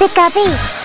Piccavi.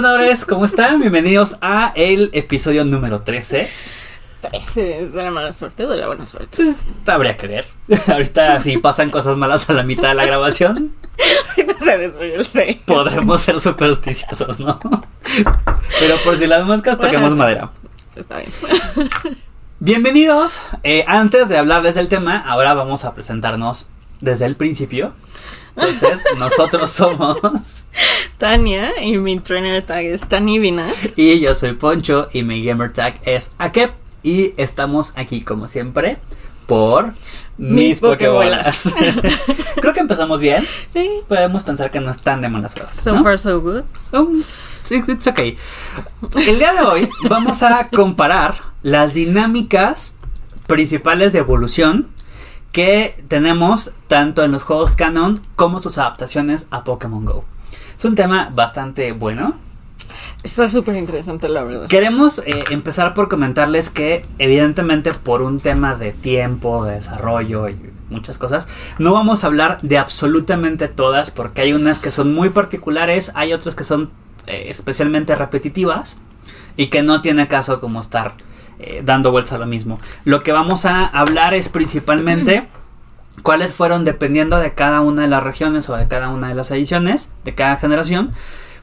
Entrenadores? ¿Cómo están? Bienvenidos a el episodio número 13. Ese es de la mala suerte o de la buena suerte. Pues habría que ver. Ahorita si pasan cosas malas a la mitad de la grabación, Ahorita se destruyó el 6. podremos ser supersticiosos, ¿no? Pero por si las moscas, toquemos Bueno, madera. Está bien. Bienvenidos. Eh, antes de hablarles del tema, ahora vamos a presentarnos desde el principio. Entonces, nosotros somos Tania y mi trainer tag es Tanivina. y yo soy Poncho y mi gamer tag es Akep y estamos aquí como siempre por mis, Mis pokebolas. Creo que empezamos bien. Sí. Podemos pensar que no están de malas suerte. So ¿no? far so good. So, sí, it's okay. El día de hoy vamos a comparar las dinámicas principales de evolución que tenemos tanto en los juegos canon como sus adaptaciones a Pokémon Go. Es un tema bastante bueno. Está súper interesante la verdad. Queremos eh, empezar por comentarles que evidentemente por un tema de tiempo, de desarrollo y muchas cosas, no vamos a hablar de absolutamente todas porque hay unas que son muy particulares, hay otras que son eh, especialmente repetitivas y que no tiene caso como estar eh, dando vueltas a lo mismo. Lo que vamos a hablar es principalmente cuáles fueron dependiendo de cada una de las regiones o de cada una de las ediciones de cada generación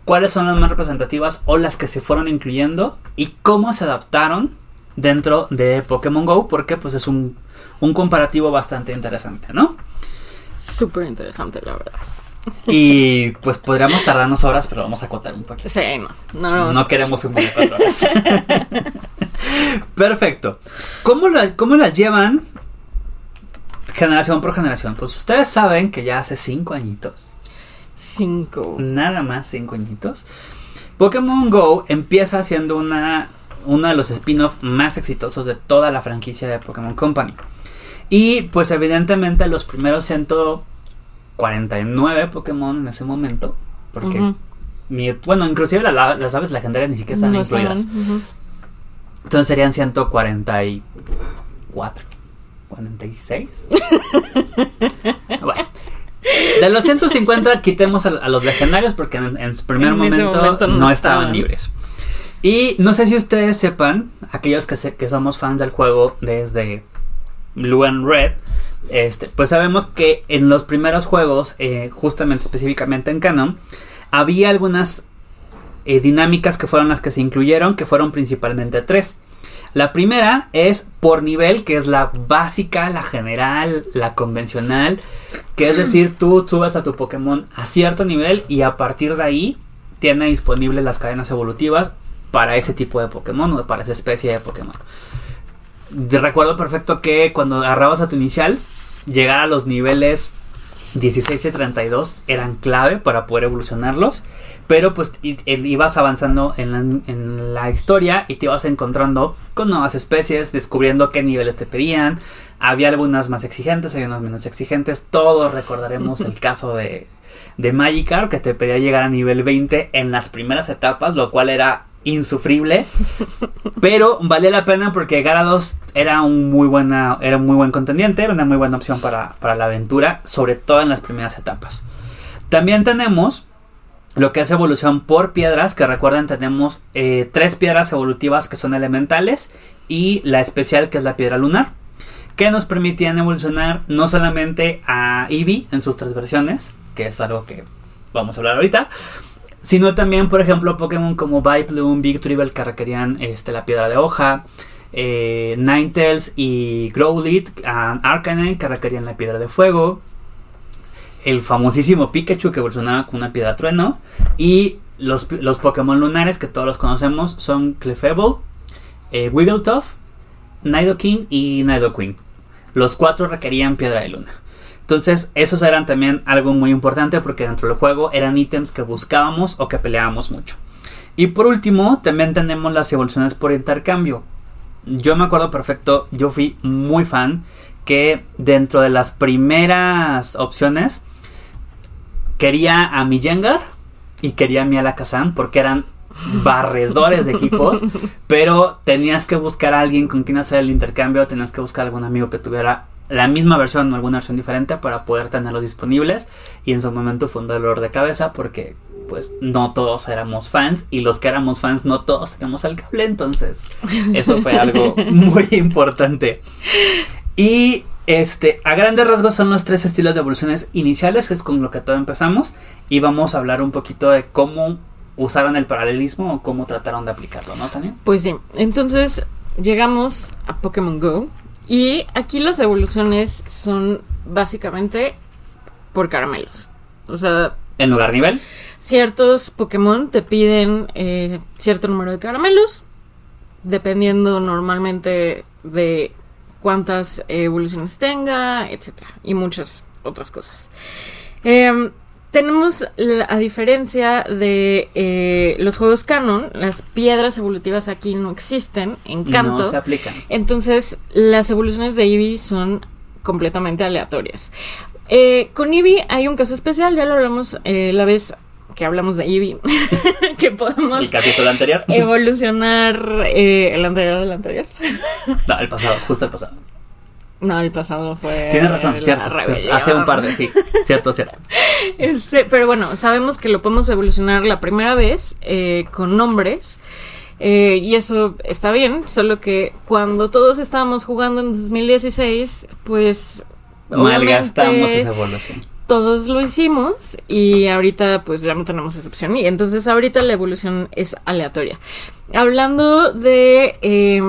cuáles son las más representativas o las que se fueron incluyendo y cómo se adaptaron dentro de Pokémon Go porque pues es un, un comparativo bastante interesante, ¿no? Súper interesante la verdad. Y pues podríamos tardarnos horas, pero vamos a acotar un poquito. Sí, no. No, No queremos un cuatro horas. Perfecto. ¿Cómo, la- ¿Cómo las llevan generación por generación? Pues ustedes saben que ya hace cinco añitos Cinco. nada más cinco añitos. Pokémon Go empieza siendo una, uno de los spin-off más exitosos de toda la franquicia de Pokémon Company. Y pues evidentemente los primeros 149 Pokémon en ese momento, porque mi- bueno, inclusive la- la- las aves legendarias ni siquiera están No incluidas. estaban, ujú. Entonces serían 144. 46. bueno. De los 150 quitemos a, a los legendarios porque en, en su primer En momento, momento no, no estaban estaban. libres. Y no sé si ustedes sepan, aquellos que, se- que somos fans del juego desde Blue and Red, este, pues sabemos que en los primeros juegos, eh, justamente específicamente en Canon, había algunas eh, dinámicas que fueron las que se incluyeron, que fueron principalmente tres. La primera es por nivel, que es la básica, la general, la convencional, que es decir, tú subes a tu Pokémon a cierto nivel y a partir de ahí tiene disponibles las cadenas evolutivas para ese tipo de Pokémon o para esa especie de Pokémon. Recuerdo perfecto que cuando agarrabas a tu inicial, llegar a los niveles 16 y 32 eran clave para poder evolucionarlos. Pero pues i- ibas avanzando en la, en la historia y te ibas encontrando con nuevas especies, descubriendo qué niveles te pedían. Había algunas más exigentes, había unas menos exigentes. Todos recordaremos el caso de, de Magikarp que te pedía llegar a nivel 20 en las primeras etapas, lo cual era insufrible. Pero valía la pena porque Gyarados era un muy buena, era un muy buen contendiente, era una muy buena opción para, para la aventura, sobre todo en las primeras etapas. También tenemos lo que es evolución por piedras, que recuerden tenemos eh, tres piedras evolutivas que son elementales y la especial que es la piedra lunar, que nos permitían evolucionar no solamente a Eevee en sus tres versiones, que es algo que vamos a hablar ahorita, sino también, por ejemplo, Pokémon como Vileplume, Big Tribble que requerían este, la piedra de hoja, eh, Ninetales y Growlithe, and Arcanine que requerían la piedra de fuego, el famosísimo Pikachu que evolucionaba con una piedra trueno, y los, los Pokémon lunares que todos los conocemos son Clefable, eh, Wigglytuff, Nidoking y Nidoqueen. los cuatro requerían piedra de luna. Entonces, esos eran también algo muy importante porque dentro del juego eran ítems que buscábamos o que peleábamos mucho. Y por último, también tenemos las evoluciones por intercambio. Yo me acuerdo perfecto, yo fui muy fan que dentro de las primeras opciones quería a mi Jengar y quería a mi Alakazam porque eran barredores de equipos, pero tenías que buscar a alguien con quien hacer el intercambio, tenías que buscar algún amigo que tuviera la misma versión o alguna versión diferente para poder tenerlos disponibles y en su momento fue un dolor de cabeza porque pues no todos éramos fans y los que éramos fans no todos teníamos el cable entonces eso fue algo muy importante y este a grandes rasgos son los tres estilos de evoluciones iniciales que es con lo que todo empezamos y vamos a hablar un poquito de cómo usaron el paralelismo o cómo trataron de aplicarlo, ¿no, Tania? Pues sí, entonces llegamos a Pokémon Go y aquí las evoluciones son básicamente por caramelos. O sea... ¿En lugar nivel? Ciertos Pokémon te piden eh, cierto número de caramelos, dependiendo normalmente de cuántas evoluciones tenga, etcétera, y muchas otras cosas. Eh, tenemos, a diferencia de eh, los juegos canon, las piedras evolutivas aquí no existen en canto. No se aplican. Entonces, las evoluciones de Eevee son completamente aleatorias. Eh, con Eevee hay un caso especial, ya lo hablamos eh, la vez que hablamos de Eevee, que podemos el capítulo anterior evolucionar el anterior del anterior. no, el pasado, justo el pasado. No, el pasado fue. Tienes razón, cierto, Hace un par de, sí. Cierto, cierto. Este, pero bueno, sabemos que lo podemos evolucionar la primera vez eh, con nombres. Eh, y eso está bien, solo que cuando todos estábamos jugando en 2016, pues. Malgastamos esa evolución. Todos lo hicimos y ahorita pues ya no tenemos excepción. Y entonces ahorita la evolución es aleatoria. Hablando de eh,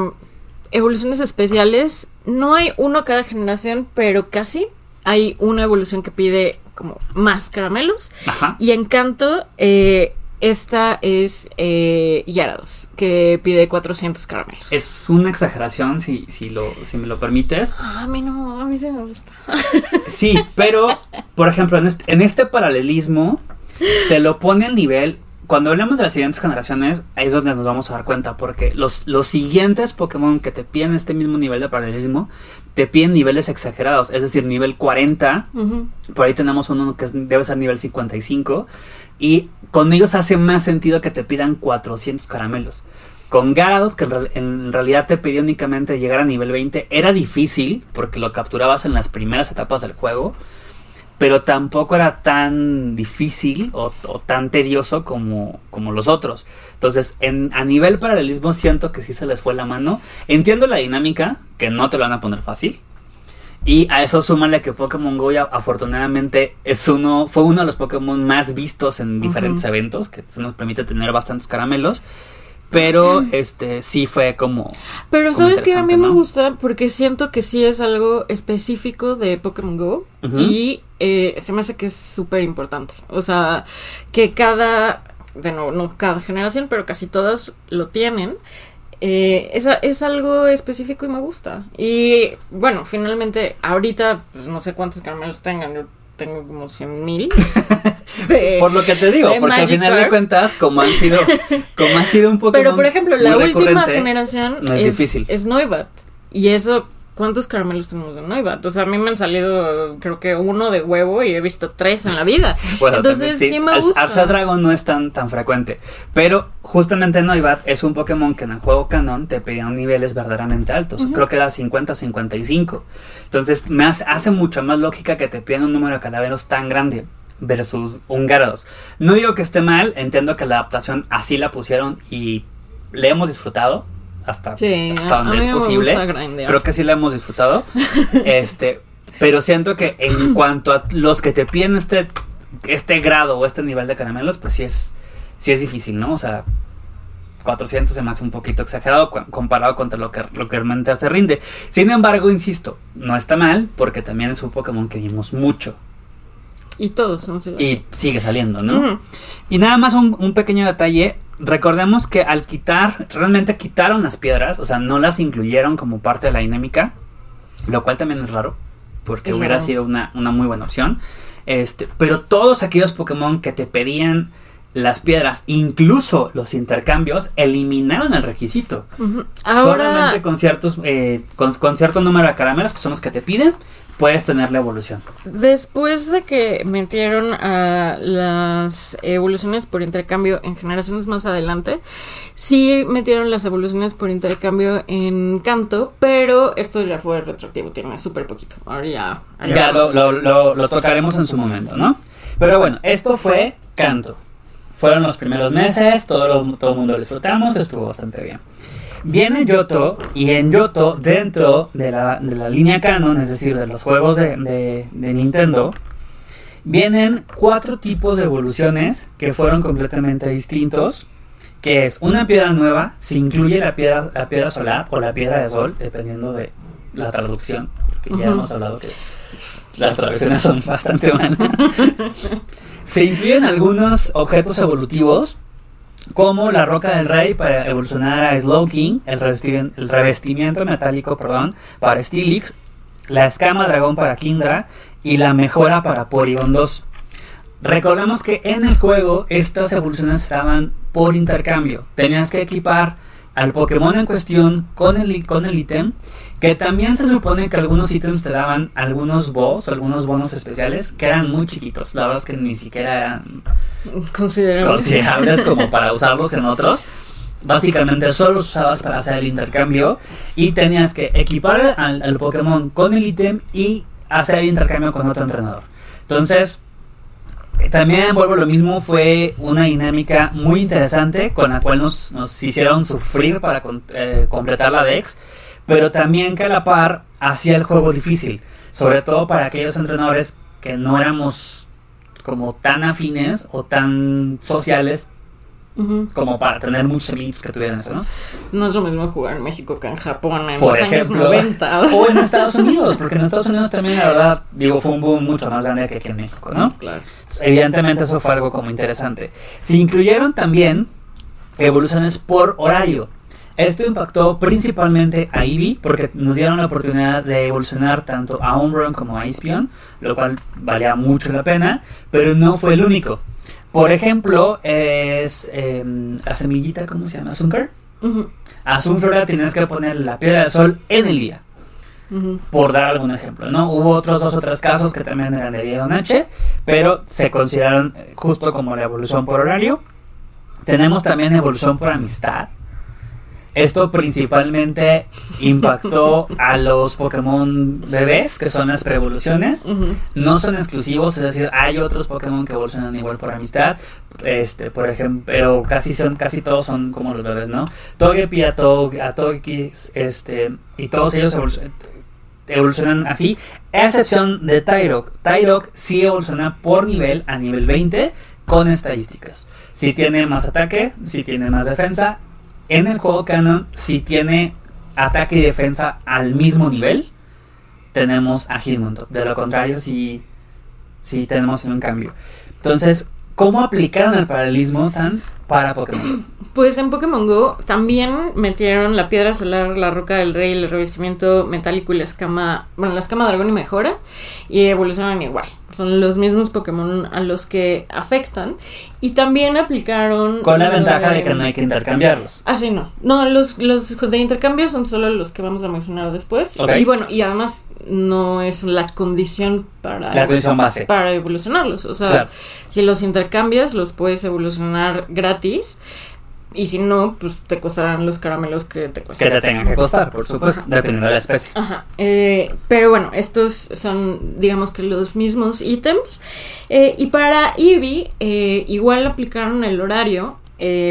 evoluciones especiales, no hay uno cada generación, pero casi hay una evolución que pide como más caramelos. Ajá. Y Encanto, eh, esta es eh, Yarados, que pide 400 caramelos. Es una exageración, si, si, lo, si me lo permites. Ah, a mí no, a mí sí me gusta. sí, pero, por ejemplo, en este, en este paralelismo, te lo pone al nivel cuando hablamos de las siguientes generaciones, ahí es donde nos vamos a dar cuenta, porque los, los siguientes Pokémon que te piden este mismo nivel de paralelismo, te piden niveles exagerados, es decir, nivel 40, por ahí tenemos uno que debe ser nivel 55, y con ellos hace más sentido que te pidan 400 caramelos. Con Garados, que en realidad te pidió únicamente llegar a nivel 20, era difícil, porque lo capturabas en las primeras etapas del juego, pero tampoco era tan difícil o, tan tedioso como, como, los otros. Entonces, en, a nivel paralelismo siento que sí se les fue la mano. Entiendo la dinámica, que no te lo van a poner fácil. Y a eso súmale que Pokémon Go afortunadamente es uno, fue uno de los Pokémon más vistos en diferentes eventos, que eso nos permite tener bastantes caramelos. Pero este sí fue como. Pero sabes que a mí me gusta porque siento que sí es algo específico de Pokémon Go. Y eh, se me hace que es súper importante. O sea, que cada. De nuevo, no cada generación, pero casi todas lo tienen. Eh, es, es, algo específico y me gusta. Y bueno, finalmente, ahorita, pues no sé cuántos caramelos tengan. Tengo como 100 mil. por lo que te digo, porque al final de cuentas, como han sido, como ha sido un poco. Pero por ejemplo, la última generación no es, es, difícil. es Noibat. Y eso ¿Cuántos caramelos tenemos de Noibat? O sea, a mí me han salido, creo que uno de huevo y he visto tres en la vida. bueno, Entonces, sí, me gusta. Arza Dragon no es tan, tan frecuente. Pero justamente Noibat es un Pokémon que en el juego canon te pedían niveles verdaderamente altos. Creo que era 50 o 55. Entonces, me hace, hace mucha más lógica que te pidan un número de calaveros tan grande versus un Gyarados. No digo que esté mal, entiendo que la adaptación así la pusieron y le hemos disfrutado hasta, donde es posible. Creo que sí la hemos disfrutado. este, pero siento que en cuanto a los que te piden este, este grado o este nivel de caramelos, pues sí es, sí es difícil, ¿no? O sea, 400 se me hace un poquito exagerado comparado contra lo que, lo que realmente se rinde. Sin embargo, insisto, no está mal porque también es un Pokémon que vimos mucho. Y todos Y sigue saliendo, ¿no? Y nada más un, pequeño detalle. Recordemos que al quitar, realmente quitaron las piedras, o sea, no las incluyeron como parte de la dinámica. lo cual también es raro, porque hubiera sido una, una muy buena opción. Este, pero todos aquellos Pokémon que te pedían las piedras, incluso los intercambios, eliminaron el requisito. Solamente con ciertos, eh, con, cierto número de caramelos, que son los que te piden, puedes tener la evolución. Después de que metieron a las evoluciones por intercambio en generaciones más adelante, sí metieron las evoluciones por intercambio en canto, pero esto ya fue retroactivo, tiene súper poquito. Ahora ya. Ya lo, lo, lo tocaremos en su momento, ¿no? Pero bueno, esto fue canto. Fueron los primeros meses, todo, todo el mundo lo disfrutamos, estuvo bastante bien. Viene Yoto y en Yoto, dentro de la, de la línea canon, es decir, de los juegos de, de, Nintendo, vienen cuatro tipos de evoluciones que fueron completamente distintos. Que es una piedra nueva, se incluye la piedra, la piedra solar o la piedra de sol, dependiendo de la traducción, porque ya hemos hablado que las traducciones son bastante malas. Se incluyen algunos objetos evolutivos, como la roca del rey para evolucionar a Slowking, el, el revestimiento metálico perdón, para Steelix, la escama dragón para Kindra y la mejora para Porygon 2. Recordemos que en el juego estas evoluciones estaban por intercambio. Tenías que equipar al Pokémon en cuestión con el con el ítem, que también se supone que algunos ítems te daban algunos boss, algunos bonos especiales que eran muy chiquitos. La verdad es que ni siquiera eran considerables, como para usarlos en otros. Básicamente solo los usabas para hacer el intercambio y tenías que equipar al, al Pokémon con el ítem y hacer el intercambio con otro entrenador. Entonces, también vuelvo lo mismo, fue una dinámica muy interesante con la cual nos, nos hicieron sufrir para eh, completar la Dex, pero también que a la par hacía el juego difícil, sobre todo para aquellos entrenadores que no éramos como tan afines o tan sociales como para tener muchos amigos que tuvieran eso, ¿no? No es lo mismo jugar en México que en Japón en Por los ejemplo, años 90. O en Estados Unidos, porque en Estados Unidos también, la verdad, digo, fue un boom mucho más grande que aquí en México, ¿no? Claro. evidentemente eso fue algo como interesante. Se incluyeron también evoluciones por horario. Esto impactó principalmente a Eevee porque nos dieron la oportunidad de evolucionar tanto a Umbreon como a Icepion, lo cual valía mucho la pena, pero no fue el único. Por ejemplo, es em, la semillita, ¿cómo se llama? Azúcar. A Sunflora tienes que poner la piedra del sol en el día. Por dar algún ejemplo, ¿no? Hubo otros dos o tres casos que también eran de día o noche, pero se consideraron justo como la evolución por horario. Tenemos también evolución por amistad, esto principalmente impactó a los Pokémon bebés, que son las preevoluciones. No son exclusivos, es decir, hay otros Pokémon que evolucionan igual por amistad. Este, por ejemplo, pero casi son, casi todos son como los bebés, ¿no? Togepi, Atogi, este, y todos ellos evolucionan, así, a excepción de Tyrok. Tyrok sí evoluciona por nivel a nivel 20 con estadísticas. Si tiene más ataque, si tiene más defensa, en el juego canon, si tiene ataque y defensa al mismo nivel, tenemos a Hitmontop. De lo contrario, si, si tenemos un cambio. Entonces, ¿cómo aplicaron el paralelismo tan para Pokémon? Pues en Pokémon Go también metieron la piedra solar, la roca del rey, el revestimiento metálico y la escama, bueno, la escama dragón y mejora, y evolucionan igual. Son los mismos Pokémon a los que afectan. Y también aplicaron. Con la ventaja de, que no hay que intercambiarlos. Ah, sí, no. No, los, los de intercambio son solo los que vamos a mencionar después. Y bueno, y además no es la condición para. La condición base. Para evolucionarlos. O sea, si los intercambias, los puedes evolucionar gratis. Y si no, pues te costarán los caramelos que te cuestan. Que te tengan que costar, por supuesto, dependiendo de la especie. Ajá. Eh, pero bueno, estos son, digamos que los mismos ítems. Eh, y para Eevee, eh, igual aplicaron el horario.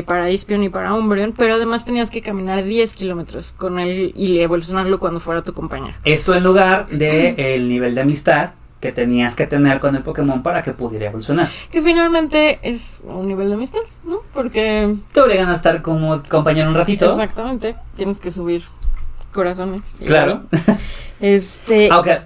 para Ispion y para Umbreon, pero además tenías que caminar 10 kilómetros con él y evolucionarlo cuando fuera tu compañero. Esto en lugar del el nivel de amistad que tenías que tener con el Pokémon para que pudiera evolucionar. Que finalmente es un nivel de amistad, ¿no? Porque... Te obligan a estar como compañero un ratito. Exactamente, tienes que subir corazones. Claro. Este... Aunque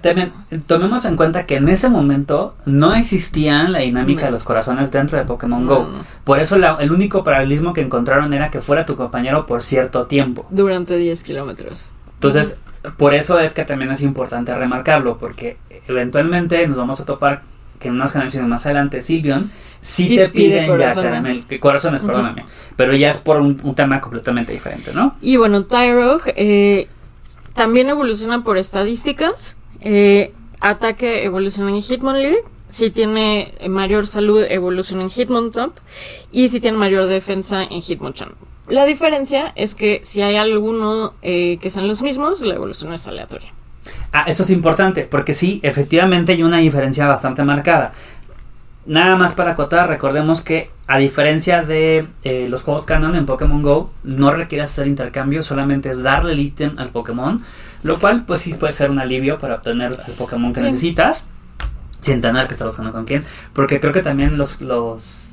tomemos en cuenta que en ese momento no existía la dinámica de los corazones dentro de Pokémon Go. Por eso el único paralelismo que encontraron era que fuera tu compañero por cierto tiempo. Durante 10 kilómetros. Entonces, por eso es que también es importante remarcarlo, porque eventualmente nos vamos a topar que en unas generaciones más adelante Silvion sí, te piden ya corazones, corazones perdóname, pero ya es por un, tema completamente diferente, ¿no? Y bueno, Tyrog eh, también evoluciona por estadísticas, eh, ataque evoluciona en Hitmonlee, si tiene mayor salud evoluciona en Hitmontop y si tiene mayor defensa en Hitmonchan. La diferencia es que si hay alguno eh, que sean los mismos, la evolución es aleatoria. Ah, eso es importante, porque sí, efectivamente hay una diferencia bastante marcada. Nada más para acotar, recordemos que a diferencia de eh, los juegos canon en Pokémon Go, no requiere hacer intercambio, solamente es darle el ítem al Pokémon, lo cual pues sí puede ser un alivio para obtener el Pokémon que necesitas, sin tener que estar buscando con quién, porque creo que también los, los,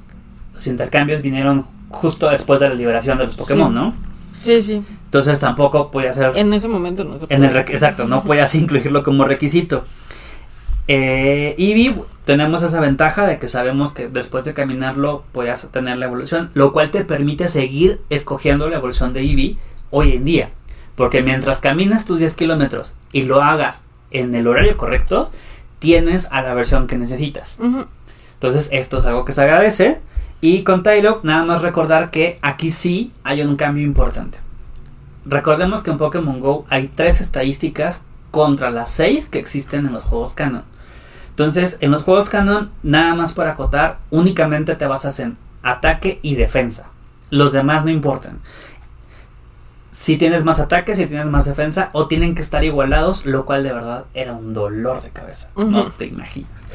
intercambios vinieron justo después de la liberación de los Pokémon, ¿no? Sí, sí. Entonces tampoco puede hacer... En ese momento no se. En el exacto, no puedes incluirlo como requisito. Eh, Eevee, tenemos esa ventaja de que sabemos que después de caminarlo puedes tener la evolución, lo cual te permite seguir escogiendo la evolución de Eevee hoy en día. Porque mientras caminas tus 10 kilómetros y lo hagas en el horario correcto, tienes a la versión que necesitas. Entonces, esto es algo que se agradece. Y con Tylock, nada más recordar que aquí sí hay un cambio importante. Recordemos que en Pokémon Go hay tres estadísticas contra las seis que existen en los juegos canon. Entonces, en los juegos canon, nada más para acotar, únicamente te basas en ataque y defensa. Los demás no importan. Si tienes más ataque, si tienes más defensa, o tienen que estar igualados, lo cual de verdad era un dolor de cabeza. No te imaginas.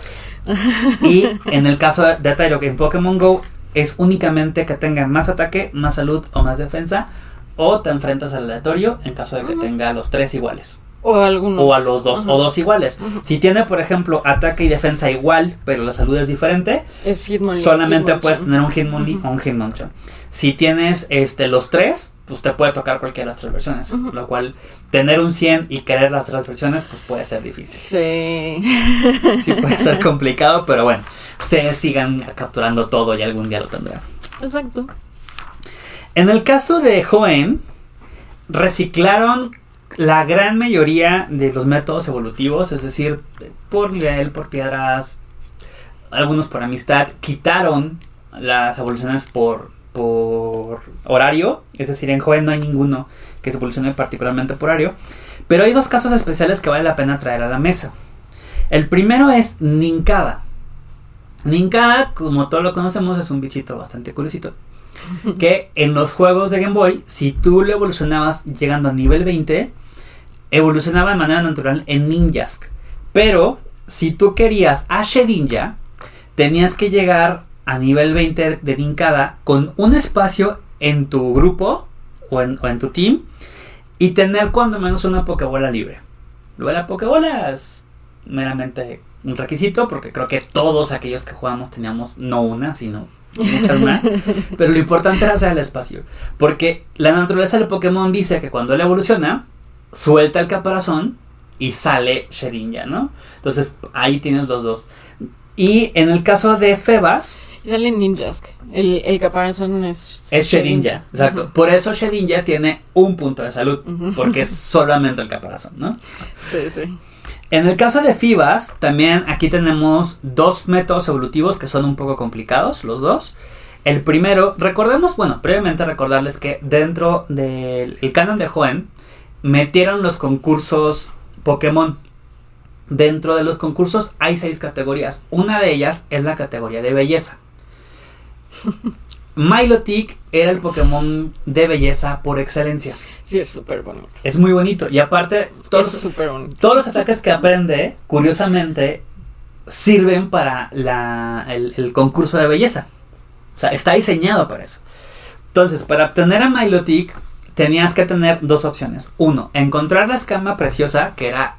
y en el caso de Tyro, que en Pokémon Go es únicamente que tenga más ataque, más salud o más defensa, o te enfrentas al aleatorio en caso de que tenga los tres iguales. O, algunos. o a los dos, o dos iguales. Si tiene, por ejemplo, ataque y defensa igual, pero la salud es diferente, solamente puedes tener un Hitmonlee o un Hitmonchan. Si tienes este, los tres, pues te puede tocar cualquiera de las tres versiones. Lo cual, tener un 100 y querer las tres versiones, pues puede ser difícil. Sí. Sí puede ser complicado, pero bueno, ustedes sigan capturando todo y algún día lo tendrán. Exacto. En el caso de Joen, reciclaron la gran mayoría de los métodos evolutivos, es decir, por nivel, por piedras, algunos por amistad, quitaron las evoluciones por, por horario, es decir, en Joven no hay ninguno que se evolucione particularmente por horario, pero hay dos casos especiales que vale la pena traer a la mesa. El primero es Ninkada. Ninkada, como todos lo conocemos, es un bichito bastante curiosito. Que en los juegos de Game Boy, si tú lo evolucionabas llegando a nivel 20, evolucionaba de manera natural en Ninjask. Pero si tú querías a Shedinja, tenías que llegar a nivel 20 de Ninkada con un espacio en tu grupo o en, tu team y tener cuando menos una Pokébola libre. Luego la Pokébola es meramente un requisito porque creo que todos aquellos que jugamos teníamos no una, sino muchas más. Pero lo importante era hacer el espacio. Porque la naturaleza del Pokémon dice que cuando él evoluciona, suelta el caparazón y sale Shedinja, ¿no? Entonces ahí tienes los dos. Y en el caso de Febas. Sale Ninjask. El, el caparazón es. Es Shedinja, exacto. Por eso Shedinja tiene un punto de salud. Porque es solamente el caparazón, ¿no? Sí, sí. En el caso de Fibas, también aquí tenemos dos métodos evolutivos que son un poco complicados, los dos. El primero, recordemos, bueno, previamente recordarles que dentro del canon de Joen, metieron los concursos Pokémon. Dentro de los concursos hay seis categorías. Una de ellas es la categoría de belleza. Milotic era el Pokémon de belleza por excelencia. Sí, es súper bonito. Es muy bonito. Y aparte, todos, todos los ataques que aprende, curiosamente, sirven para el, el, concurso de belleza. O sea, está diseñado para eso. Entonces, para obtener a Milotic, tenías que tener dos opciones. Uno, encontrar la escama preciosa, que era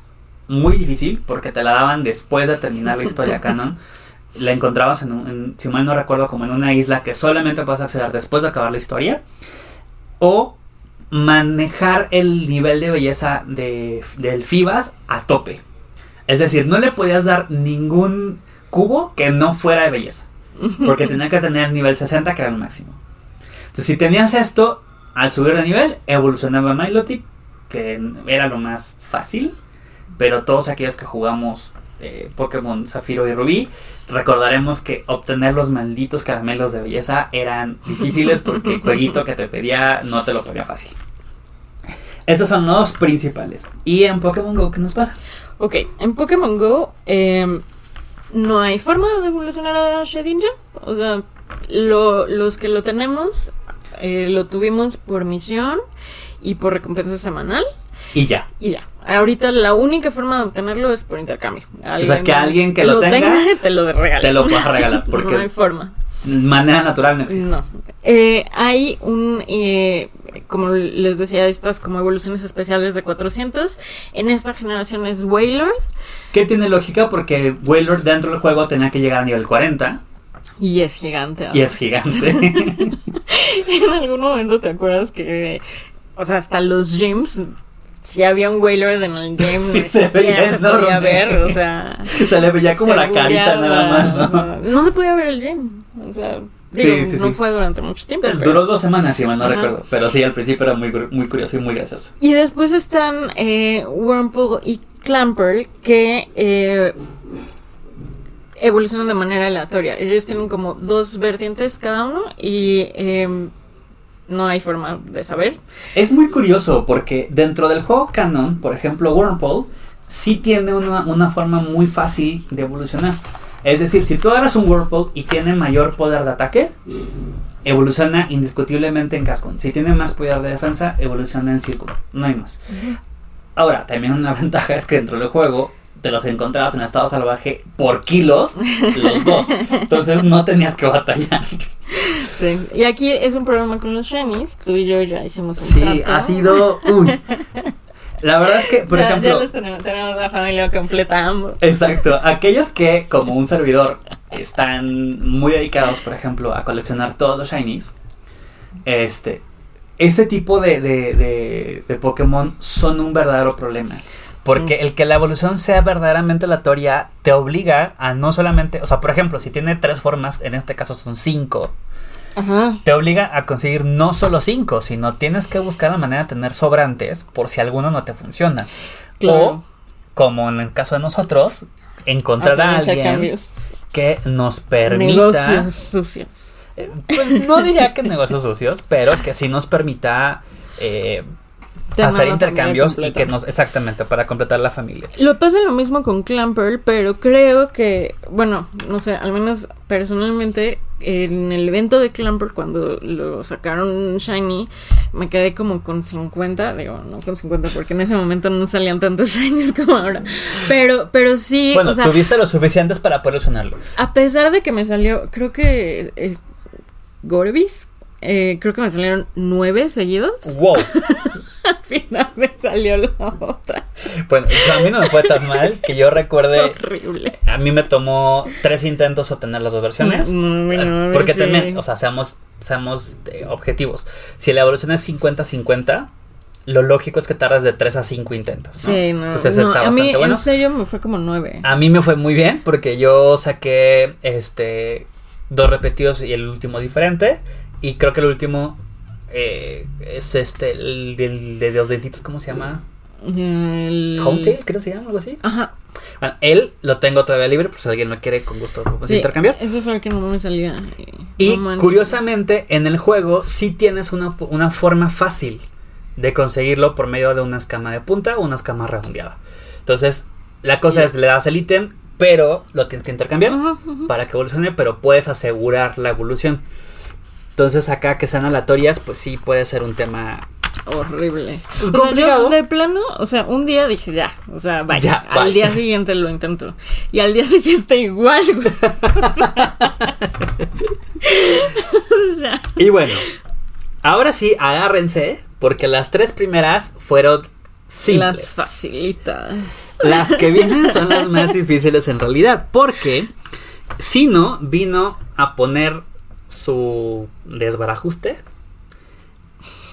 muy difícil porque te la daban después de terminar la historia canon. La encontrabas en, un, si mal no recuerdo, como en una isla que solamente puedes acceder después de acabar la historia. O manejar el nivel de belleza de, del Fibas a tope. Es decir, no le podías dar ningún cubo que no fuera de belleza. Porque tenía que tener nivel 60, que era el máximo. Entonces, si tenías esto, al subir de nivel, evolucionaba Milotic, que era lo más fácil, pero todos aquellos que jugamos eh, Pokémon Zafiro y Rubí, recordaremos que obtener los malditos caramelos de belleza eran difíciles porque el jueguito que te pedía no te lo pedía fácil. Esos son los principales. ¿Y en Pokémon Go qué nos pasa? Ok, en Pokémon Go em, no hay forma de evolucionar a Shedinja. O sea, los que lo tenemos eh, lo tuvimos por misión y por recompensa semanal. Y ya. Y ya. Ahorita la única forma de obtenerlo es por intercambio. o sea, que alguien que lo, tenga, te lo regala. Te lo puedes regalar. Porque no hay forma. Manera natural no existe. No. Eh, hay un, eh, como les decía, estas como evoluciones especiales de 400. En esta generación es Wailord. Que tiene lógica porque Wailord dentro del juego tenía que llegar a nivel 40. Y es gigante. Y es gigante. en algún momento te acuerdas que, o sea, hasta los gyms si había un Wailord en el game, sí, se, veía se podía ver, o sea. Se le veía como la carita nada más, ¿no? no se podía ver el game, o sea. Digo, no fue durante mucho tiempo. Pero Duró dos semanas, si mal no recuerdo. Pero sí, al principio era muy, muy curioso y muy gracioso. Y después están eh, Wurmple y Clamper, que eh, evolucionan de manera aleatoria. Ellos tienen como dos vertientes cada uno y eh, no hay forma de saber. Es muy curioso porque dentro del juego canon, por ejemplo, Wurmple sí tiene una, forma muy fácil de evolucionar. Es decir, si tú agarras un Whirlpool y tiene mayor poder de ataque, evoluciona indiscutiblemente en Cascon. Si tiene más poder de defensa, evoluciona en Círculo. No hay más. Ahora, también una ventaja es que dentro del juego te los encontrabas en estado salvaje por kilos, los dos. Entonces no tenías que batallar. Sí, y aquí es un problema con los shinies. Tú y yo ya hicimos un Sí, ha sido. Uy. La verdad es que, por ejemplo. Ya tenemos, tenemos, la familia completa ambos. Exacto. Aquellos que, como un servidor, están muy dedicados, por ejemplo, a coleccionar todos los shinies. Este. Este tipo de, de, de, de Pokémon son un verdadero problema. Porque el que la evolución sea verdaderamente aleatoria te obliga a no solamente, o sea, por ejemplo, si tiene tres formas, en este caso son cinco, te obliga a conseguir no solo cinco, sino tienes que buscar la manera de tener sobrantes por si alguno no te funciona. O, como en el caso de nosotros, encontrar a alguien que nos permita... Negocios sucios. Eh, pues no diría que negocios sucios, pero que sí nos permita... Eh, hacer intercambios y que nos exactamente para completar la familia. Lo pasa lo mismo con Clamper, pero creo que bueno, no sé, al menos personalmente en el evento de Clamper cuando lo sacaron Shiny me quedé como con 50, digo, no con 50 porque en ese momento no salían tantos Shinies como ahora. Pero pero sí, bueno, tuviste lo suficientes para poder usarlo. A pesar de que me salió, creo que eh, Gorbis eh, creo que me salieron nueve seguidos. ¡Wow! Al final me salió la otra. Bueno, a mí no me fue tan mal que yo recuerde. Horrible. A mí me tomó tres intentos obtener las dos versiones. No, porque también, o sea, seamos, seamos eh, objetivos. Si la evolución es 50-50, lo lógico es que tardas de 3 a 5 intentos. Sí, no. Entonces está a mí, En serio me fue como 9. A mí me fue muy bien porque yo saqué este dos repetidos y el último diferente. Y creo que el último eh, es este, el, de los dentitos, ¿cómo se llama? El... Hometail, creo que se llama, algo así. Ajá. Bueno, él lo tengo todavía libre, por si alguien lo quiere con gusto intercambiar. Eso fue el que no me salía. Y curiosamente, en el juego sí tienes una, una forma fácil de conseguirlo por medio de una escama de punta o una escama redondeada. Entonces, la cosa es, le das el ítem, pero lo tienes que intercambiar para que evolucione, pero puedes asegurar la evolución. Entonces acá que sean aleatorias, pues sí puede ser un tema horrible. Pues o sea, de plano, o sea, un día dije ya, o sea, vaya, al día siguiente lo intento. Y al día siguiente igual, Y bueno, ahora sí, agárrense, porque las tres primeras fueron simples. Las facilitas. Las que vienen son las más difíciles en realidad, porque Sino vino a poner su desbarajuste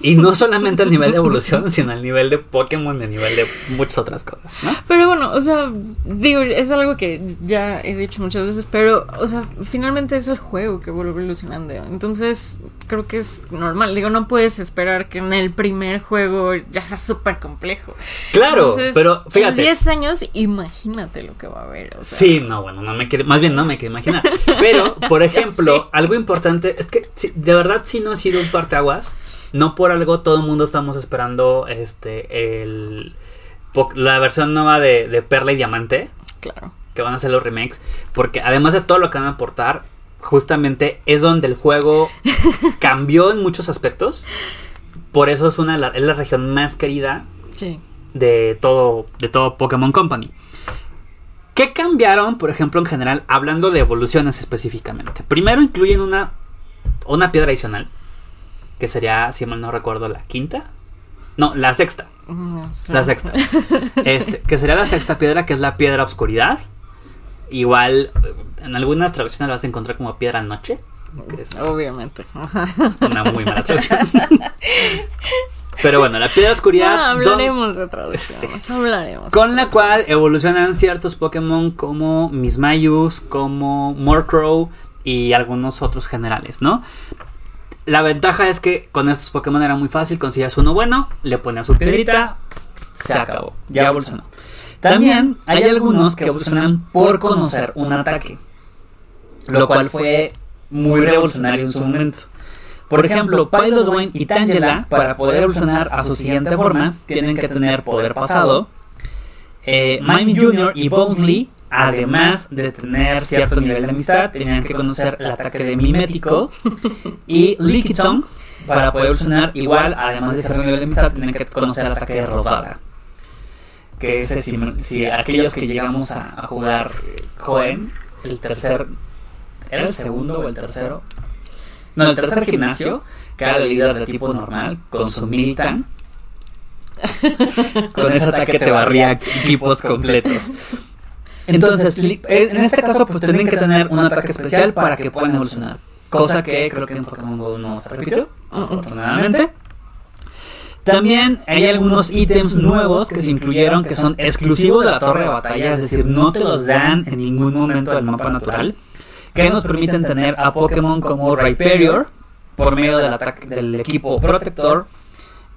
Y no solamente a nivel de evolución, sino al nivel de Pokémon y a nivel de muchas otras cosas, ¿no? Pero bueno, o sea, digo, es algo que ya he dicho muchas veces, pero, o sea, finalmente es el juego que vuelve evolucionando. Entonces, creo que es normal. Digo, no puedes esperar que en el primer juego ya sea súper complejo. Claro, pero fíjate. En 10 años, imagínate lo que va a haber. Sí, no, bueno, no me quiero, más bien no me quiero imaginar. Pero, por ejemplo, algo importante es que de verdad sí no ha sido un parteaguas no por algo todo el mundo estamos esperando este el la versión nueva de, Perla y Diamante. Claro. Que van a ser los remakes. Porque además de todo lo que van a aportar, justamente es donde el juego cambió en muchos aspectos. Por eso es una es la región más querida de todo de todo Pokémon Company. ¿Qué cambiaron, por ejemplo, en general, hablando de evoluciones específicamente? Primero incluyen una, una piedra adicional que sería, si mal no recuerdo, la quinta. No, la sexta. La sexta. Este, que sería la sexta piedra, que es la piedra oscuridad. Igual, en algunas traducciones la vas a encontrar como piedra noche. Obviamente. Una muy mala traducción. Pero bueno, la piedra oscuridad. No, hablaremos de traducciones. Hablaremos. Con la cual evolucionan ciertos Pokémon como Mismayus, como Murkrow y algunos otros generales, ¿no? La ventaja es que con estos Pokémon era muy fácil, conseguías uno bueno, le ponías su piedrita, se acabó, ya evolucionó. También hay algunos que evolucionan por conocer un ataque, lo cual fue muy revolucionario en su momento. Por ejemplo, Piloswine y Tangela, para poder evolucionar a su siguiente forma, tienen que tener poder pasado. Eh, Mime Jr. y Bonesley además de tener cierto nivel de amistad, tenían que conocer el ataque de mimético y Lickitung para poder evolucionar igual, además de cierto nivel de amistad, tenían que conocer el ataque de rodada. Que ese, si, aquellos que llegamos a, jugar joven, el tercer, ¿era el segundo o el tercero? No, el tercer gimnasio, que era el líder de tipo normal, con su Militan. con ese ataque te barría equipos completos. Entonces, en este caso, pues tienen que tener un ataque especial para que puedan evolucionar. Cosa que creo que en Pokémon GO no se repitió, afortunadamente. También hay algunos ítems nuevos que se incluyeron que son exclusivos de la torre de batalla, es decir, no te los dan en ningún momento del mapa natural, que nos permiten tener a Pokémon como Rhyperior por medio del ataque del equipo protector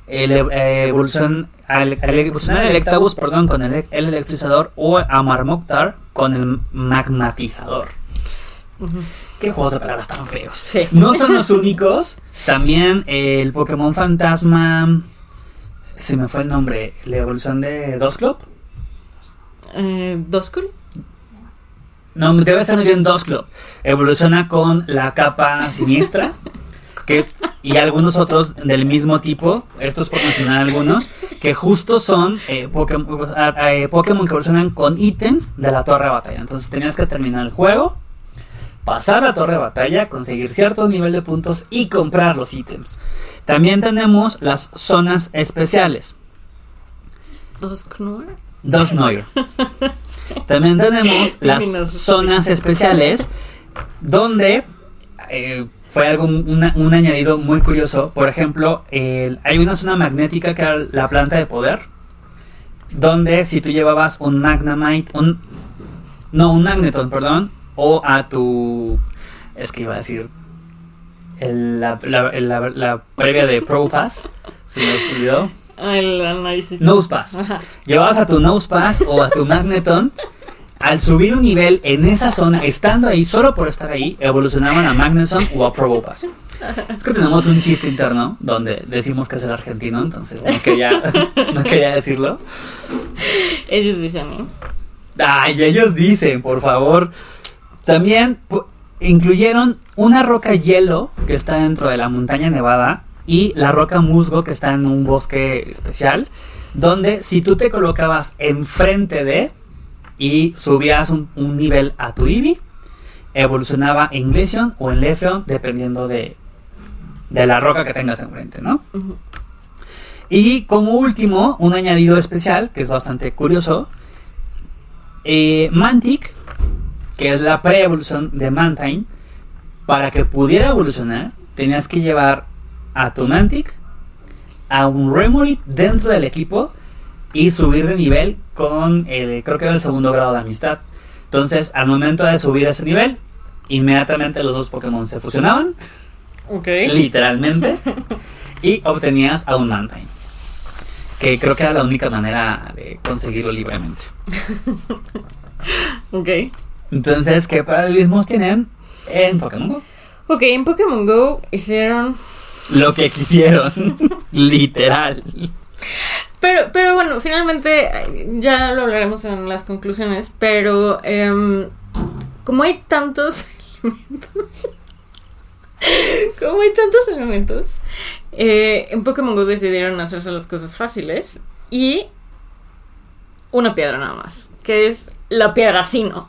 el, eh, evolución, al, evolucionar el Electabuzz perdón, con el, electrizador o a Marmoktar con el magmatizador. Qué juegos de palabras tan feos. No son los únicos. También el Pokémon Fantasma. Se me fue el nombre. La evolución de Dosclop. Eh, ¿Dosclop? No, debe ser muy bien Dosclop. Evoluciona con la capa siniestra. que y algunos otros del mismo tipo, estos por mencionar algunos, que justo son eh, Pokémon, eh, Pokémon que evolucionan con ítems de la torre de batalla. Entonces tenías que terminar el juego, pasar la torre de batalla, conseguir cierto nivel de puntos y comprar los ítems. También tenemos las zonas especiales. Dos. Dos Noir. También tenemos las zonas especiales donde eh, fue algo, un añadido muy curioso. Por ejemplo, hay una zona magnética que era la planta de poder, donde si tú llevabas un Magnamite, un, no, un Magneton, perdón, o a tu, es que iba a decir, la, la, previa de Pro Pass, se me olvidó. El Nose Pass. Llevabas a tu Nose Pass o a tu Magneton al subir un nivel en esa zona, estando ahí, solo por estar ahí, evolucionaban a Magnuson o a Probopass. Es que tenemos un chiste interno donde decimos que es el argentino, entonces no quería, no quería decirlo. Ellos dicen, ¿no? Ay, ellos dicen, por favor. También incluyeron una roca hielo que está dentro de la montaña nevada y la roca musgo que está en un bosque especial, donde si tú te colocabas enfrente de y subías un, nivel a tu Eevee, evolucionaba en Glaceon o en Leafeon, dependiendo de, de la roca que tengas enfrente, ¿no? Y como último, un añadido especial, que es bastante curioso, eh, Mantic, que es la pre-evolución de Mantine, para que pudiera evolucionar, tenías que llevar a tu Mantic a un Remory dentro del equipo y subir de nivel con el, creo que era el segundo grado de amistad. Entonces, al momento de subir a ese nivel, inmediatamente los dos Pokémon se fusionaban. Ok. Literalmente. y obtenías a un Mantine. Que creo que era la única manera de conseguirlo libremente. ok. Entonces, ¿qué paralelismos tienen en Pokémon Go? Ok, en Pokémon Go hicieron... Lo que quisieron. Literal. Pero, pero bueno, finalmente ya lo hablaremos en las conclusiones, pero em, como hay tantos elementos, como hay tantos elementos, eh, en Pokémon Go decidieron hacerse las cosas fáciles y una piedra nada más, que es la piedra sino.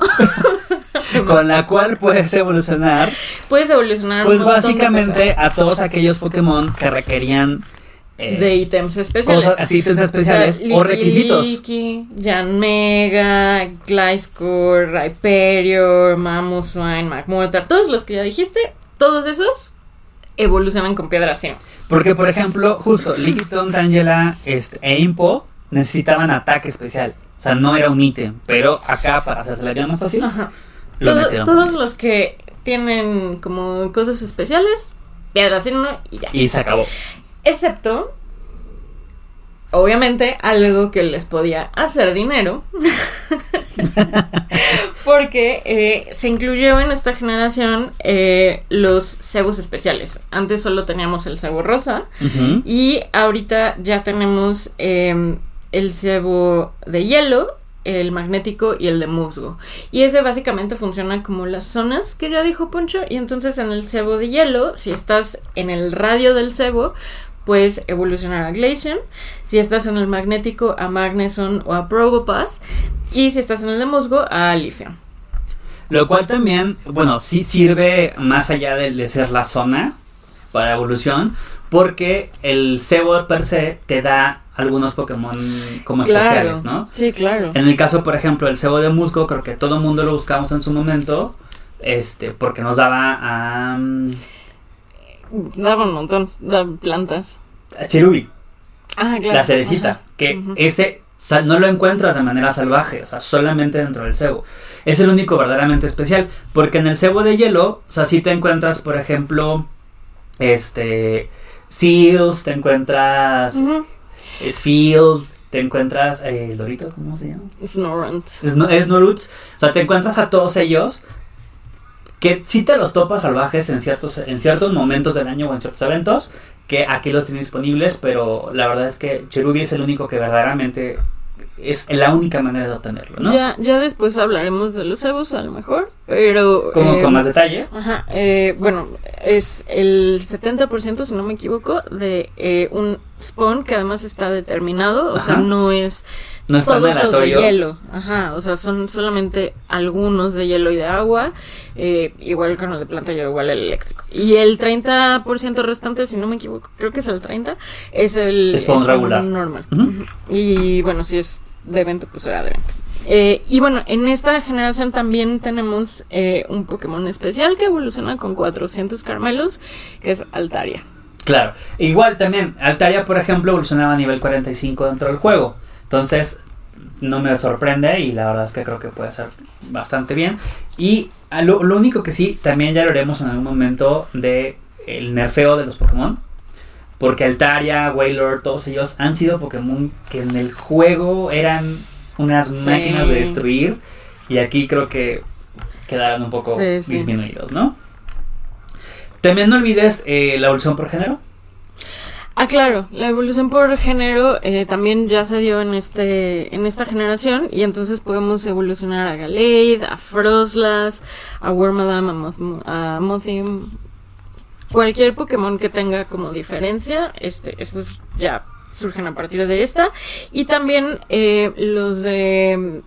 Con la cual puedes evolucionar. Puedes evolucionar. Pues básicamente a todos aquellos Pokémon que requerían eh, de ítems especiales. Cosas, ítems especiales o, requisitos. Liki, Mega, Gliscor, Hyperior, Mamoswine, Magmortar, todos los que ya dijiste, todos esos evolucionan con piedra así. Porque, por ejemplo, justo Lickitung, Tangela este, e Impo necesitaban ataque especial. O sea, no era un ítem, pero acá para hacerse la vida más fácil. todos los que tienen como cosas especiales, piedra así y ya. Y se acabó. Excepto, obviamente, algo que les podía hacer dinero. porque eh, se incluyó en esta generación eh, los cebos especiales. Antes solo teníamos el cebo rosa. Y ahorita ya tenemos em, el cebo de hielo el magnético y el de musgo. Y ese básicamente funciona como las zonas que ya dijo Poncho. Y entonces en el cebo de hielo, si estás en el radio del cebo, puedes evolucionar a Glaceon. Si estás en el magnético, a Magneson o a Probopass. Y si estás en el de musgo, a Lithium. Lo cual también, bueno, sí sirve más allá de, ser la zona para evolución, porque el cebo per se te da algunos Pokémon como especiales, ¿no? Sí, claro. En el caso, por ejemplo, el cebo de musgo, creo que todo el mundo lo buscamos en su momento, este, porque nos daba a... Daba un montón de plantas. Cherubi. Ah, claro. La cerecita. Que ese no lo encuentras de manera salvaje, o sea, solamente dentro del cebo. Es el único verdaderamente especial. Porque en el cebo de hielo, o sea, sí te encuentras, por ejemplo, este. Seals, te encuentras. Uh te encuentras. Eh, ¿El Dorito? ¿Cómo se llama? Snorunt. Snorunt. O sea, te encuentras a todos ellos que si te los topas salvajes en ciertos, en ciertos momentos del año o en ciertos eventos, que aquí los tienen disponibles, pero la verdad es que Cherubi es el único que verdaderamente es la única manera de obtenerlo, ¿no? Ya, ya después hablaremos de los cebos a lo mejor, pero... Como con más detalle. Ajá, eh, bueno, es el 70%, si no me equivoco, de eh, un spawn que además está determinado, o sea, no es no todos los de hielo, ajá, o sea, son solamente algunos de hielo y de agua, eh, igual con el de planta y igual el eléctrico. Y el 30% restante, si no me equivoco, creo que es el 30, es el spawn regular. normal. Y bueno, si es de evento, pues será de evento. Eh, y bueno, en esta generación también tenemos eh, un Pokémon especial que evoluciona con 400 caramelos, que es Altaria. Claro, igual también, Altaria, por ejemplo, evolucionaba a nivel 45 dentro del juego. Entonces, no me sorprende y la verdad es que creo que puede ser bastante bien. Y lo, único que sí, también ya lo haremos en algún momento de el nerfeo de los Pokémon. Porque Altaria, Wailord, todos ellos han sido Pokémon que en el juego eran unas máquinas de destruir. Y aquí creo que quedaron un poco disminuidos, ¿no? También no olvides eh, la evolución por género. Ah, claro, la evolución por género eh, también ya se dio en este en esta generación y entonces podemos evolucionar a Gallade, a Froslas, a Wormadam, a, Mothim, cualquier Pokémon que tenga como diferencia, este, estos ya surgen a partir de esta. Y también eh, los de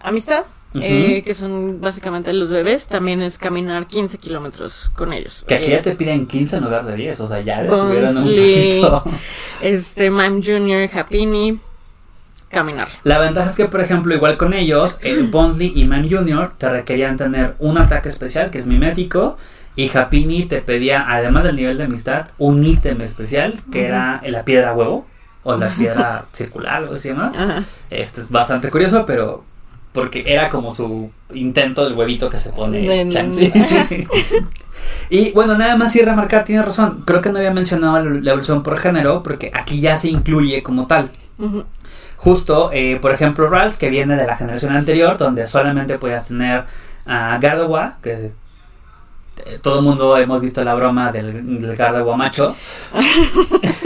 amistad eh, que son básicamente los bebés, también es caminar 15 kilómetros con ellos. Que aquí ya eh, te piden 15 en lugar de 10, o sea, ya les subieron un poquito. Este, Mime Jr., Happini, caminar. La ventaja es que, por ejemplo, igual con ellos, el Bondly y Mime Jr. te requerían tener un ataque especial, que es mimético, Y Happini te pedía, además del nivel de amistad, un ítem especial que era la piedra huevo o la piedra circular, algo se llama. Este es bastante curioso, pero porque era como su intento del huevito que se pone Chansey. y bueno, nada más y remarcar, tiene razón. Creo que no había mencionado la evolución por género, porque aquí ya se incluye como tal. Justo, eh, por ejemplo, Rals, que viene de la generación anterior, donde solamente podías tener a Gardewa, que eh, todo el mundo hemos visto la broma del, del Gardewa macho.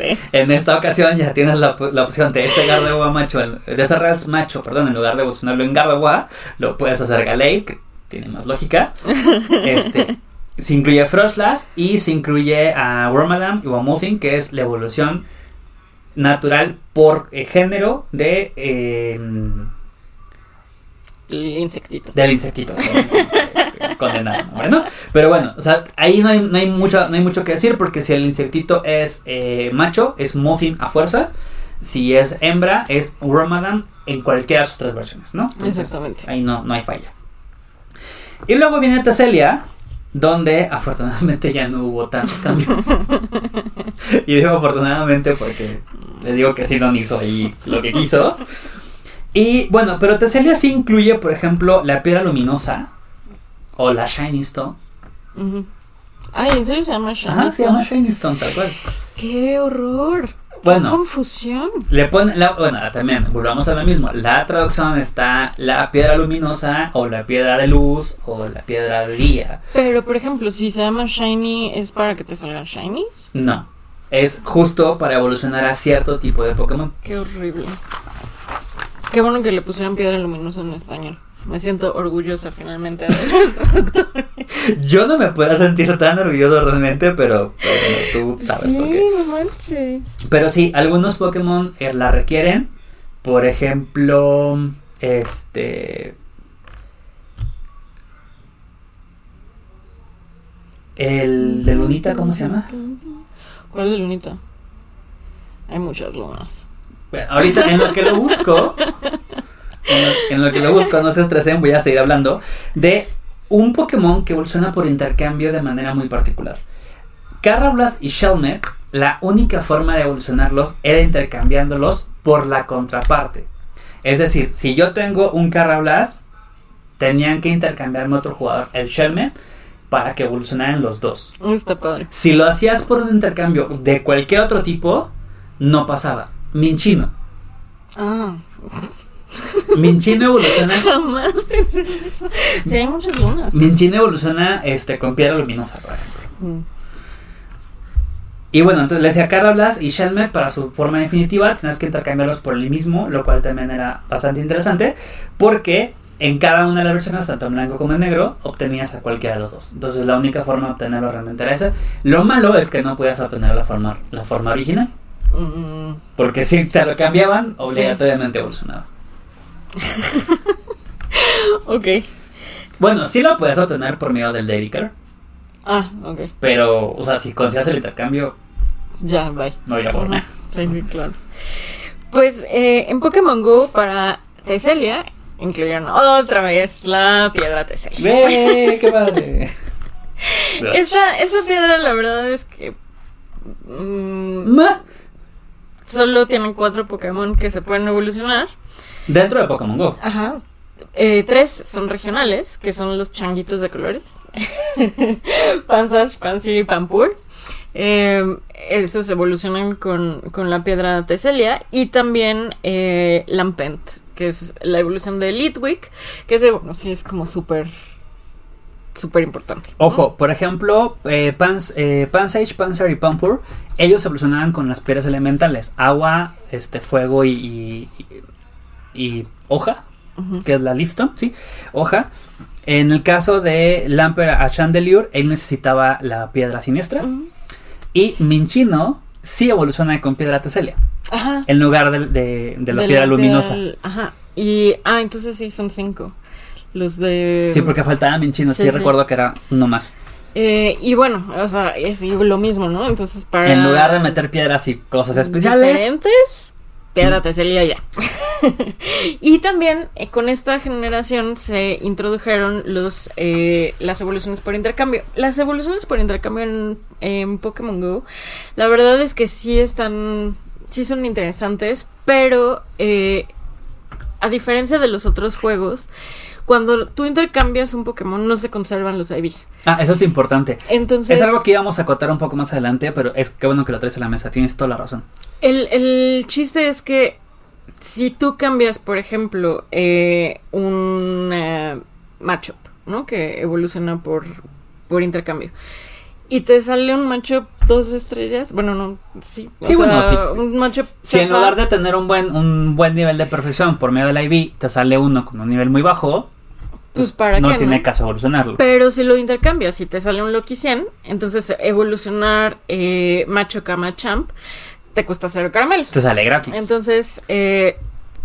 sí. En esta ocasión ya tienes la, opción de este Gardewa macho, de ese Rals macho, perdón, en lugar de evolucionarlo en Gardewa, lo puedes hacer Galei, que tiene más lógica. Este, se incluye Frostlass y se incluye a Wormadam y Wamuthin, que es la evolución natural por eh, género de... El insectito. Del insectito. condenado, ¿no? Pero bueno, o sea, ahí no hay, no hay, mucho, no hay mucho que decir porque si el insectito es eh, macho, es Muffin a fuerza. Si es hembra, es Ramadan en cualquiera de sus tres versiones, ¿no? Exactamente. Ahí no, no hay falla. Y luego viene Tesselia, donde afortunadamente ya no hubo tantos cambios. y digo afortunadamente porque le digo que no hizo ahí lo que quiso. Y bueno, pero Tesselia sí incluye, por ejemplo, la piedra luminosa o la Shiny Stone. Ay, ¿en serio se llama Shiny Ajá, se llama Shiny Stone, tal cual. ¡Qué horror! Bueno, confusión. Le pone la, bueno, también, volvamos a lo mismo. La traducción está la piedra luminosa o la piedra de luz o la piedra de día. Pero, por ejemplo, si se llama shiny, ¿es para que te salgan shinies? No. Es justo para evolucionar a cierto tipo de Pokémon. Qué horrible. Qué bueno que le pusieran piedra luminosa en español. Me siento orgullosa finalmente de los Yo no me puedo sentir tan orgulloso realmente, pero, tú sabes sí, por qué. no manches. Pero sí, algunos Pokémon eh, la requieren. Por ejemplo, este... El de Lunita, ¿cómo se llama? ¿Cuál de Lunita? Hay muchas lunas. Bueno, ahorita en lo que lo busco, en lo, que lo busco, no se estresen, voy a seguir hablando de un Pokémon que evoluciona por intercambio de manera muy particular. Carrablas y Shelmet, la única forma de evolucionarlos era intercambiándolos por la contraparte. Es decir, si yo tengo un Carrablas, tenían que intercambiarme otro jugador, el Shelmet, para que evolucionaran los dos. Está padre. Si lo hacías por un intercambio de cualquier otro tipo, no pasaba. Minchino. Ah. Minchino evoluciona. Jamás pensé en eso. Sí, hay muchas lunas. Minchino evoluciona este, con piedra luminosa, por ejemplo. Mm. Y bueno, entonces le decía Carrablas y Shelmet para su forma definitiva tienes que intercambiarlos por el mismo, lo cual también era bastante interesante, porque en cada una de las versiones, tanto en blanco como en negro, obtenías a cualquiera de los dos. Entonces la única forma de obtenerlo realmente era esa. Lo malo es que no podías obtener la forma, la forma original. Mm. Porque si te lo cambiaban, obligatoriamente evolucionaba. ok. Bueno, sí lo puedes obtener por medio del Dedicar. Ah, ok. Pero, o sea, si consigues el intercambio. Ya, bye. No había forma. Sí, claro. Pues eh, en Pokémon Go para Teselia incluyeron otra vez la piedra Teselia. ¡Qué padre! esta, esta piedra, la verdad es que. Mmm, solo tienen cuatro Pokémon que se pueden evolucionar. Dentro de Pokémon Go. Ajá. Eh, tres son regionales, que son los changuitos de colores. Pansage, Pansir y Pampur. Eh, esos evolucionan con, la piedra Teselia. Y también eh, Lampent, que es la evolución de Litwick, que es, bueno, sí es como súper súper importante. Ojo, por ejemplo, eh, Pans, eh, Pansage, Panzer y Pampur, ellos evolucionaban con las piedras elementales, agua, este, fuego y, y, hoja, que es la Lifton, sí, hoja. En el caso de Lamper a Chandelier, él necesitaba la piedra siniestra. Y Minchino sí evoluciona con piedra teselia. Ajá. En lugar de, la piedra luminosa. ajá. Y, ah, entonces sí, son cinco. Los de. Sí, porque faltaba Minchino, sí, recuerdo que era uno más. Eh, y bueno, o sea, es lo mismo, ¿no? Entonces, para. En lugar de meter piedras y cosas especiales. Diferentes, piedra te salía ya. y también eh, con esta generación se introdujeron los eh, las evoluciones por intercambio. Las evoluciones por intercambio en, Pokémon Go, la verdad es que sí están, sí son interesantes, pero eh, a diferencia de los otros juegos, cuando tú intercambias un Pokémon no se conservan los IVs. Ah, eso es importante. Entonces... Es algo que íbamos a acotar un poco más adelante, pero es que bueno que lo traes a la mesa, tienes toda la razón. El, el chiste es que si tú cambias, por ejemplo, eh, un eh, matchup, ¿no? Que evoluciona por, por intercambio. Y te sale un matchup dos estrellas. Bueno, no, sí. sí, bueno, Un matchup. Si en lugar de tener un buen, un buen nivel de perfección por medio del IV, te sale uno con un nivel muy bajo. Pues, pues para no tiene caso evolucionarlo. Pero si lo intercambias y te sale un Loki 100, entonces evolucionar eh, Macho Kama Champ te cuesta cero caramelos. Te sale gratis. Entonces, eh,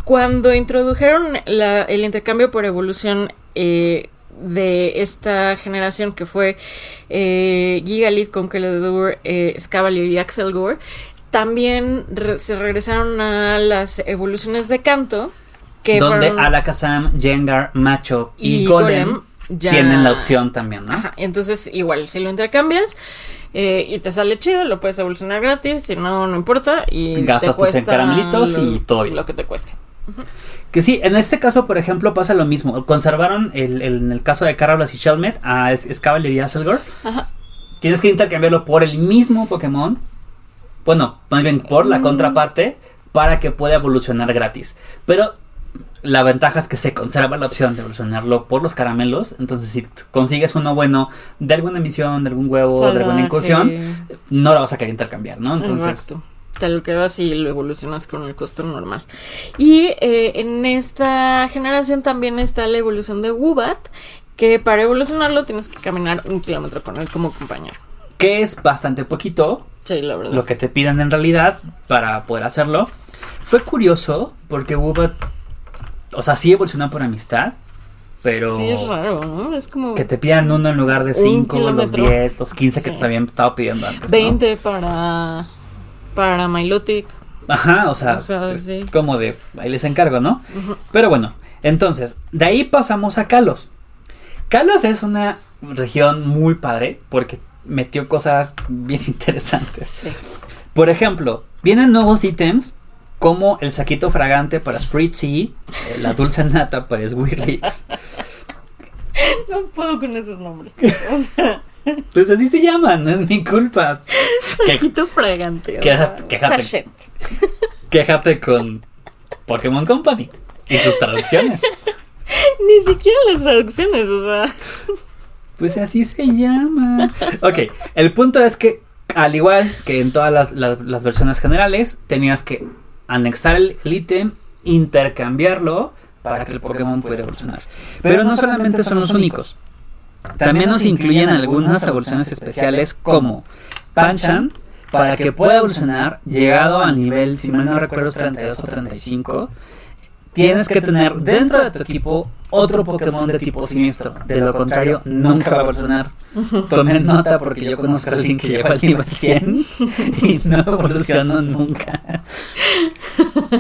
cuando introdujeron el intercambio por evolución eh, de esta generación que fue eh, Gigalit, Conquelador, eh, Scavalier y Axel Gore, también se regresaron a las evoluciones de canto. Que Donde Alakazam, Jengar, Macho y, Golem, tienen la opción también, ¿no? Ajá, entonces igual, si lo intercambias, eh, y te sale chido, lo puedes evolucionar gratis, si no, no importa. Y Gastas tus caramelitos y todo bien. Lo que te cueste. Que sí, en este caso, por ejemplo, pasa lo mismo. Conservaron el, en el caso de Carablas y Shelmet a Escavalier y Azelgor. Ajá. Tienes que intercambiarlo por el mismo Pokémon. Bueno, más bien por la mm. contraparte para que pueda evolucionar gratis. Pero la ventaja es que se conserva la opción de evolucionarlo por los caramelos. Entonces, si consigues uno bueno de alguna emisión, de algún huevo, de alguna incursión, no lo vas a querer intercambiar, ¿no? Entonces. Te lo quedas y lo evolucionas con el costo normal. Y eh, en esta generación también está la evolución de Wubat, que para evolucionarlo tienes que caminar un kilómetro con él como compañero. Que es bastante poquito. Sí, la verdad. Lo que te piden en realidad para poder hacerlo. Fue curioso porque Wubat o sea, sí evoluciona por amistad, pero. Sí, es raro, ¿no? Es como. Que te pidan uno en lugar de 5, los 10, los 15 que te habían estado pidiendo antes. 20 para. Para Milotic. Ajá, o sea, como de. Ahí les encargo, ¿no? Pero bueno, entonces, de ahí pasamos a Kalos. Kalos es una región muy padre porque metió cosas bien interesantes. Sí. Por ejemplo, vienen nuevos ítems como el saquito fragante para Spritzy, eh, la dulce nata para Swirlix. No puedo con esos nombres. pues así se llaman, no es mi culpa. Saquito fragante. quéjate, quéjate con Pokémon Company y sus traducciones. Ni siquiera las traducciones, o sea. Pues así se llama. Ok, el punto es que, al igual que en todas las, las versiones generales, tenías que anexar el ítem, intercambiarlo para que el Pokémon pueda evolucionar. Pero no solamente son los únicos. También nos incluyen algunas evoluciones especiales como Panchan para que pueda evolucionar llegado a nivel, si mal no recuerdo, 32 o 35 tienes que tener dentro de tu equipo otro Pokémon de tipo siniestro. De lo contrario, nunca va a evolucionar. Tomen nota porque yo conozco a alguien que llegó al nivel 100 y no evolucionó nunca.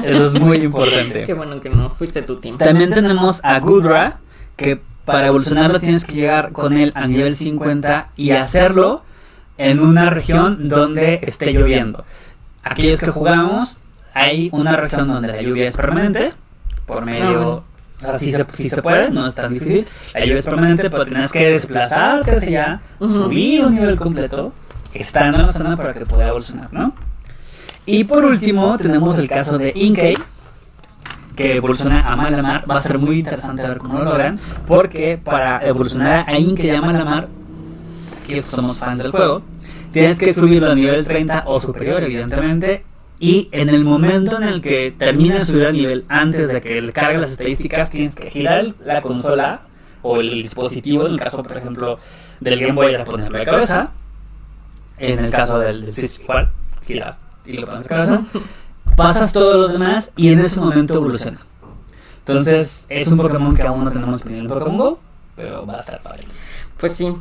Eso es muy importante. Qué bueno que no fuiste tu team. También tenemos a Gudra, que para evolucionarlo tienes que llegar con él a nivel 50 y hacerlo en una región donde esté lloviendo. Aquellos que jugamos, hay una región donde la lluvia es permanente por medio... O sea, si se, se puede, no es tan difícil. La lluvia es permanente, pero tienes que desplazarte hacia allá, subir un nivel completo, estando en la zona para que pueda evolucionar, ¿no? Y por último, tenemos el caso de Inkei, que evoluciona a Malamar. Va a ser muy interesante ver cómo lo logran, porque para evolucionar a Inkei a Malamar, aquí somos fans del juego, tienes que subirlo a nivel 30 o superior, evidentemente, y en el momento en el que termina de subir al nivel, antes de que le cargue las estadísticas, tienes que girar la consola o el dispositivo, en el caso, por ejemplo, del Game Boy, para ponerlo de cabeza. En el caso del, Switch, igual, giras y lo pones de cabeza. Pasas todos los demás y en ese momento evoluciona. Entonces, es un Pokémon que aún no tenemos en el Pokémon Go, pero va a estar padre. Pues sí.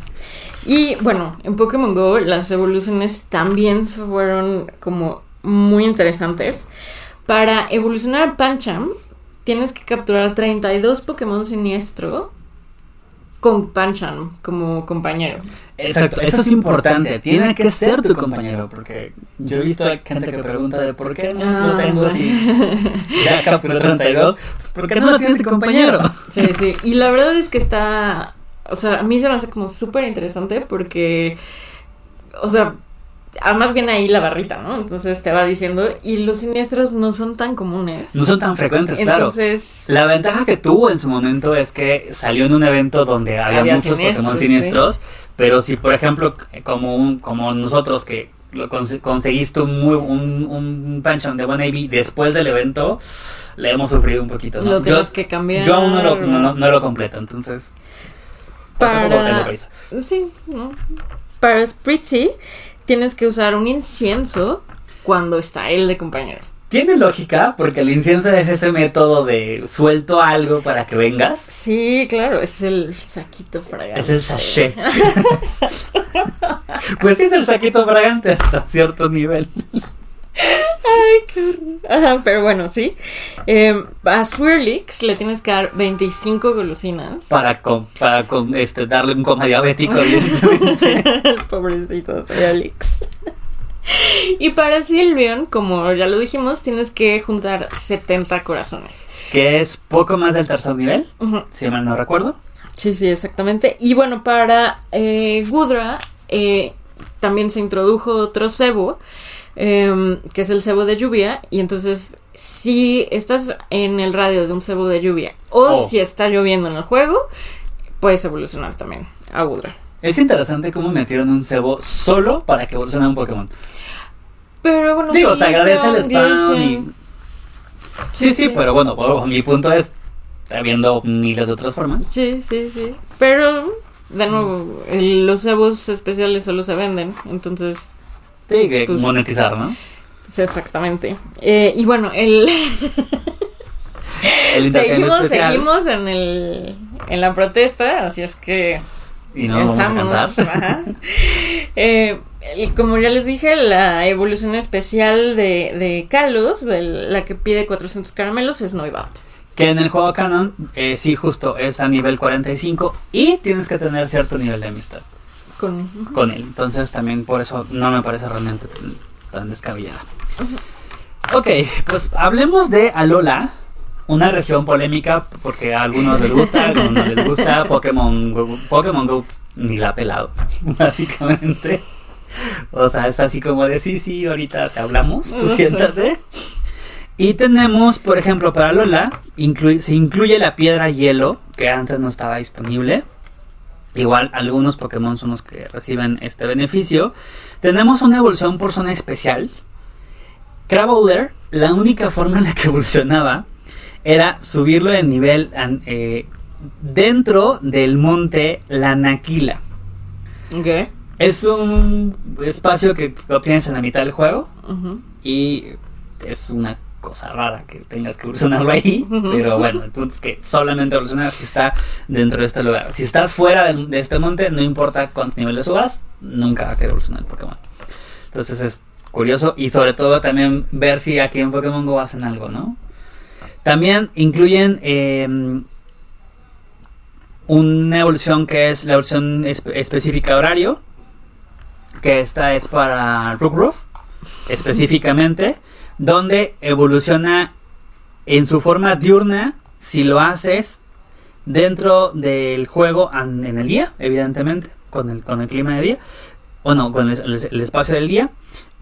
Y bueno, en Pokémon Go las evoluciones también fueron como muy interesantes Para evolucionar Pancham, tienes que capturar 32 Pokémon siniestro con Pancham como compañero. Exacto, eso es importante. Tiene que ser tu compañero, porque yo he visto gente que pregunta de por qué no lo ah. tengo así. Ya capturé 32, pues ¿por qué no lo tienes de compañero? Sí, sí. Y la verdad es que está. O sea, a mí se me hace como súper interesante porque. O sea, más bien ahí la barrita, ¿no? Entonces te va diciendo, y los siniestros no son tan comunes. No son tan frecuentes, claro. Entonces... La ventaja que tuvo en su momento es que salió en un evento donde había, muchos Pokémon siniestros, pero si, por ejemplo, como, un, como nosotros que lo conseguiste un, muy, un, un Pancham de después del evento, le hemos sufrido un poquito. ¿no? Lo tienes que cambiar. Yo aún no lo, no, lo completo, entonces... Para... Sí, ¿no? Para Spritzy tienes que usar un incienso cuando está él de compañero. Tiene lógica, porque el incienso es ese método de suelto algo para que vengas. Sí, claro, es el saquito fragante. Es el sachet. pues sí, es el saquito fragante hasta cierto nivel. Ay, qué horror. pero bueno, sí. Eh, a Swirlix le tienes que dar 25 golosinas. Para, para este, darle un coma diabético, Pobrecito Swirlix. y para Sylveon, como ya lo dijimos, tienes que juntar 70 corazones. Que es poco más del tercer nivel, si mal no recuerdo. Sí, sí, exactamente. Y bueno, para eh, Gudra eh, también se introdujo otro cebo Em, que es el cebo de lluvia, y entonces si estás en el radio de un cebo de lluvia o oh. si está lloviendo en el juego, puedes evolucionar también a Gudra. Es interesante cómo metieron un cebo solo para que evolucione un Pokémon. Pero bueno, digo, se agradece el spam y... Sí, sí, pero bueno, mi punto es habiendo miles de otras formas. Sí, sí, sí. Pero de nuevo, los cebos especiales solo se venden, entonces Sí, pues, monetizar, ¿no? Sí, exactamente. Eh, y bueno, el... seguimos, seguimos en, el, en la protesta, así es que... Y no estamos, vamos a eh, como ya les dije, la evolución especial de, de Kalos, de la que pide 400 caramelos, es Noibat. Que en el juego canon, eh, sí, justo es a nivel 45 y tienes que tener cierto nivel de amistad con, él. Entonces también por eso no me parece realmente tan descabellada. Ok, pues hablemos de Alola, una región polémica porque a algunos les gusta, a algunos no les gusta. Pokémon Go, Pokémon Go ni la ha pelado, básicamente. O sea, es así como de sí, sí, ahorita te hablamos, tú siéntate. Y tenemos, por ejemplo, para Alola, se incluye la piedra hielo, que antes no estaba disponible. Igual algunos Pokémon son los que reciben este beneficio. Tenemos una evolución por zona especial. Crabowler, la única forma en la que evolucionaba era subirlo de nivel eh, dentro del monte Lanaquila. Okay. Es un espacio que obtienes en la mitad del juego y es una cosa rara que tengas que evolucionarlo ahí, pero bueno, el punto es que solamente evolucionas si está dentro de este lugar. Si estás fuera de, este monte, no importa cuántos niveles subas, nunca va a querer evolucionar el Pokémon. Entonces es curioso y sobre todo también ver si aquí en Pokémon Go hacen algo, ¿no? También incluyen em, una evolución que es la evolución específica horario, que esta es para Roof específicamente donde evoluciona en su forma diurna si lo haces dentro del juego en el día, evidentemente, con el, con el clima de día, o no, con el, espacio del día,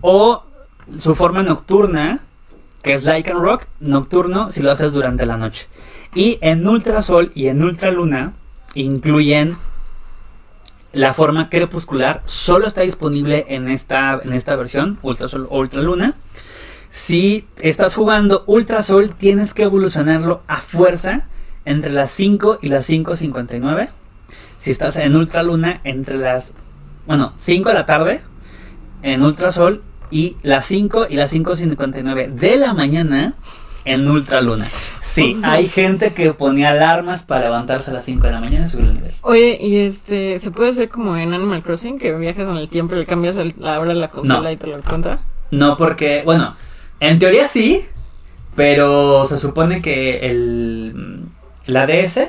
o su forma nocturna, que es Lycan Rock, nocturno si lo haces durante la noche. Y en Ultrasol y en Ultraluna incluyen la forma crepuscular, solo está disponible en esta, en esta versión, Ultrasol o Ultraluna. Si estás jugando Ultra Sol, tienes que evolucionarlo a fuerza entre las 5 y las 5.59. Si estás en Ultra Luna, entre las, bueno, 5 de la tarde en Ultra Sol y las 5 y las 5.59 de la mañana en Ultra Luna. Sí, hay gente que ponía alarmas para levantarse a las 5 de la mañana y subir el nivel. Oye, y este, ¿se puede hacer como en Animal Crossing que viajas en el tiempo y le cambias la hora de la consola y te lo encuentra? No, porque, bueno, en teoría sí, Pero se supone que el, la DS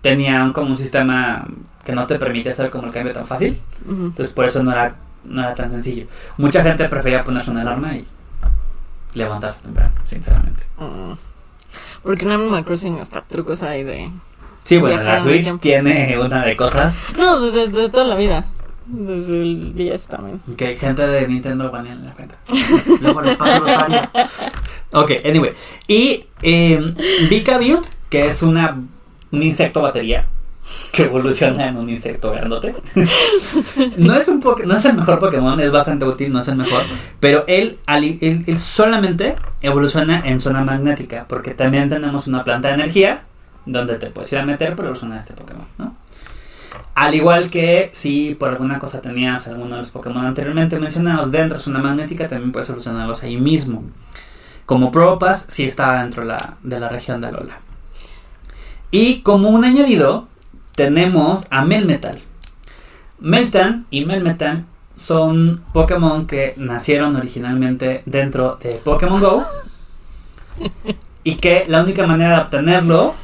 tenía como un sistema que no te permite hacer como el cambio tan fácil. Entonces por eso no era, no era tan sencillo. Mucha gente prefería ponerse una alarma y levantarse temprano, sinceramente. Mm. Porque en Animal Crossing hasta trucos hay de... Sí, bueno, la Switch tiene una de cosas... No, de, toda la vida. Desde el DS también. Que gente de Nintendo banea en la cuenta. Luego les paso los Ok, anyway. Y eh, Vika Build, que es una, un insecto batería que evoluciona en un insecto grandote. no, es un no es el mejor Pokémon, es bastante útil, no es el mejor. Pero él, él, solamente evoluciona en zona magnética, porque también tenemos una planta de energía donde te puedes ir a meter para evolucionar este Pokémon, ¿no? Al igual que si por alguna cosa tenías alguno de los Pokémon anteriormente mencionados dentro de zona magnética, también puedes solucionarlos ahí mismo. Como Probopass, si está dentro de la región de Alola. Y como un añadido, tenemos a Melmetal. Meltan y Melmetal son Pokémon que nacieron originalmente dentro de Pokémon Go. y que la única manera de obtenerlo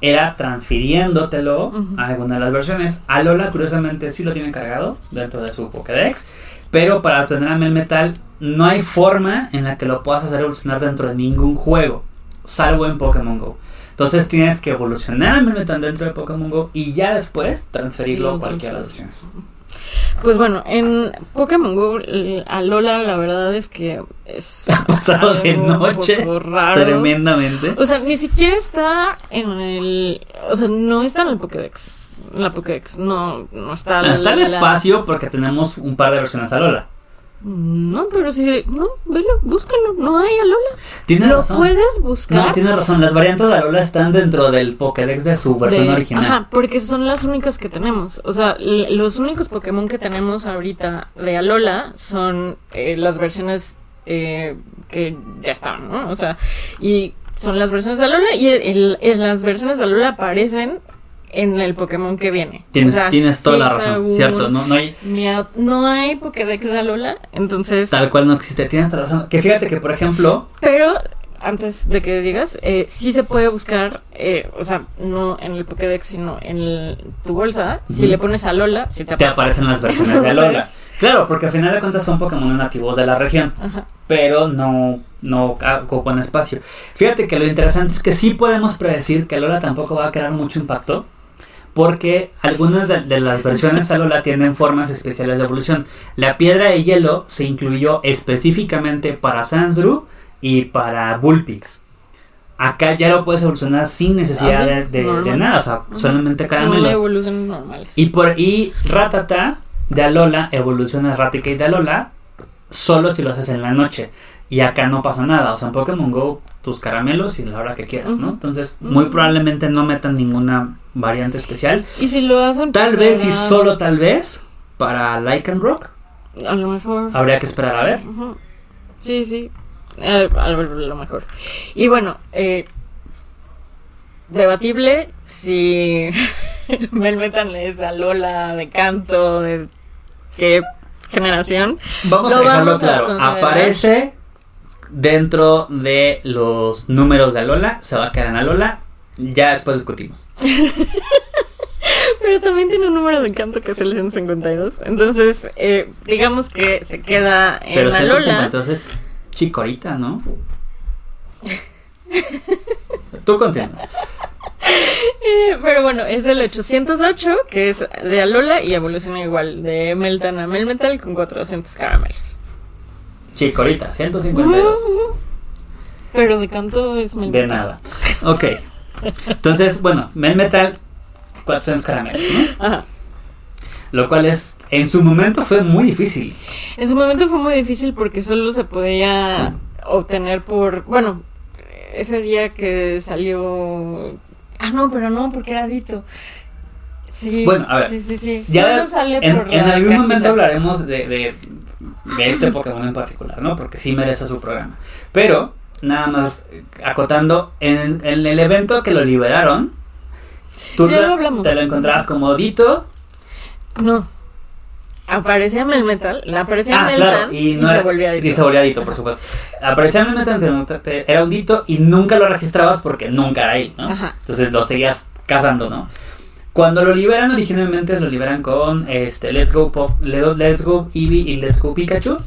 era transfiriéndotelo a alguna de las versiones. Alola, curiosamente, sí lo tiene cargado dentro de su Pokédex. Pero para obtener a Melmetal no hay forma en la que lo puedas hacer evolucionar dentro de ningún juego, salvo en Pokémon Go. Entonces tienes que evolucionar a Melmetal dentro de Pokémon Go y ya después transferirlo a cualquiera de las opciones. Pues bueno, en Pokémon Go, a Lola la verdad es que es ha pasado de noche tremendamente. O sea, ni siquiera está en el, o sea, no está en el Pokédex. En la Pokédex, no, no está. Está en el espacio porque tenemos un par de versiones a Lola. No, pero si. No, velo, búscalo. No hay Alola. Tienes ¿Lo puedes buscar? No, tienes razón. Las variantes de Alola están dentro del Pokédex de su versión original. Ajá, porque son las únicas que tenemos. O sea, los únicos Pokémon que tenemos ahorita de Alola son eh, las versiones eh, que ya estaban, ¿no? O sea, y son las versiones de Alola y las versiones de Alola aparecen en el Pokémon que viene. Tienes, tienes toda la razón, cierto, no, no hay... No hay Pokédex de Alola, entonces... Tal cual no existe, tienes toda la razón. Que fíjate que, por ejemplo... Pero, antes de que digas, eh, sí se puede buscar, eh, o sea, no en el Pokédex, sino en tu bolsa, si le pones Alola, si te, te aparecen las versiones de Alola. Claro, porque al final de cuentas son Pokémon nativos de la región, pero no, no ocupan espacio. Fíjate que lo interesante es que sí podemos predecir que Alola tampoco va a crear mucho impacto porque algunas de, las versiones Alola tienen formas especiales de evolución. La piedra de hielo se incluyó específicamente para Sansdru y para Bullpix. Acá ya lo puedes evolucionar sin necesidad ah, de, nada, o sea, solamente caramelos. evoluciones normales. Y por y Ratata de Alola evoluciona Raticate de Alola solo si lo haces en la noche. Y acá no pasa nada, o sea, en Pokémon Go tus caramelos y la hora que quieras, ¿no? Entonces, muy probablemente no metan ninguna variante especial. Y si lo hacen, tal vez y solo tal vez para Lycan Rock. A lo mejor. Habría que esperar a ver. Sí, sí. A, lo mejor. Y bueno, eh, debatible si Melmetan es a Lola de canto, de qué generación. Vamos a dejarlo claro. Aparece dentro de los números de Alola, se va a quedar en Alola, ya después discutimos. Pero también tiene un número de encanto que es el 152. Entonces, eh, digamos que se queda en Pero Alola. Entonces, chicorita, ¿no? Tú continúa. Eh, pero bueno, es el 808, que es de Alola y evoluciona igual, de Meltan a Melmetal con 400 caramelos. Chicorita, 152. Pero de canto es Melmetal. De nada. Ok. Entonces, bueno, Melmetal, 400 caramelos, ¿no? Ajá. Lo cual es, en su momento fue muy difícil. En su momento fue muy difícil porque solo se podía obtener por, bueno, ese día que salió... Ah, no, pero no, porque era Dito. Sí, bueno, a ver. Sí, sí, sí. Ya sale en, en algún momento hablaremos de, de, de, este Pokémon en particular, ¿no? Porque sí merece su programa. Pero, nada más acotando, en, en el evento que lo liberaron, tú te lo encontrabas como Dito. No. Aparecía Melmetal, aparecía ah, Meltan y, no se volvía Dito. Y se volvía Dito, por supuesto. Aparecía Melmetal, era un Dito y nunca lo registrabas porque nunca era él, ¿no? Entonces lo seguías cazando, ¿no? Cuando lo liberan originalmente lo liberan con este Let's Go Pop, Let's Go Eevee y Let's Go Pikachu,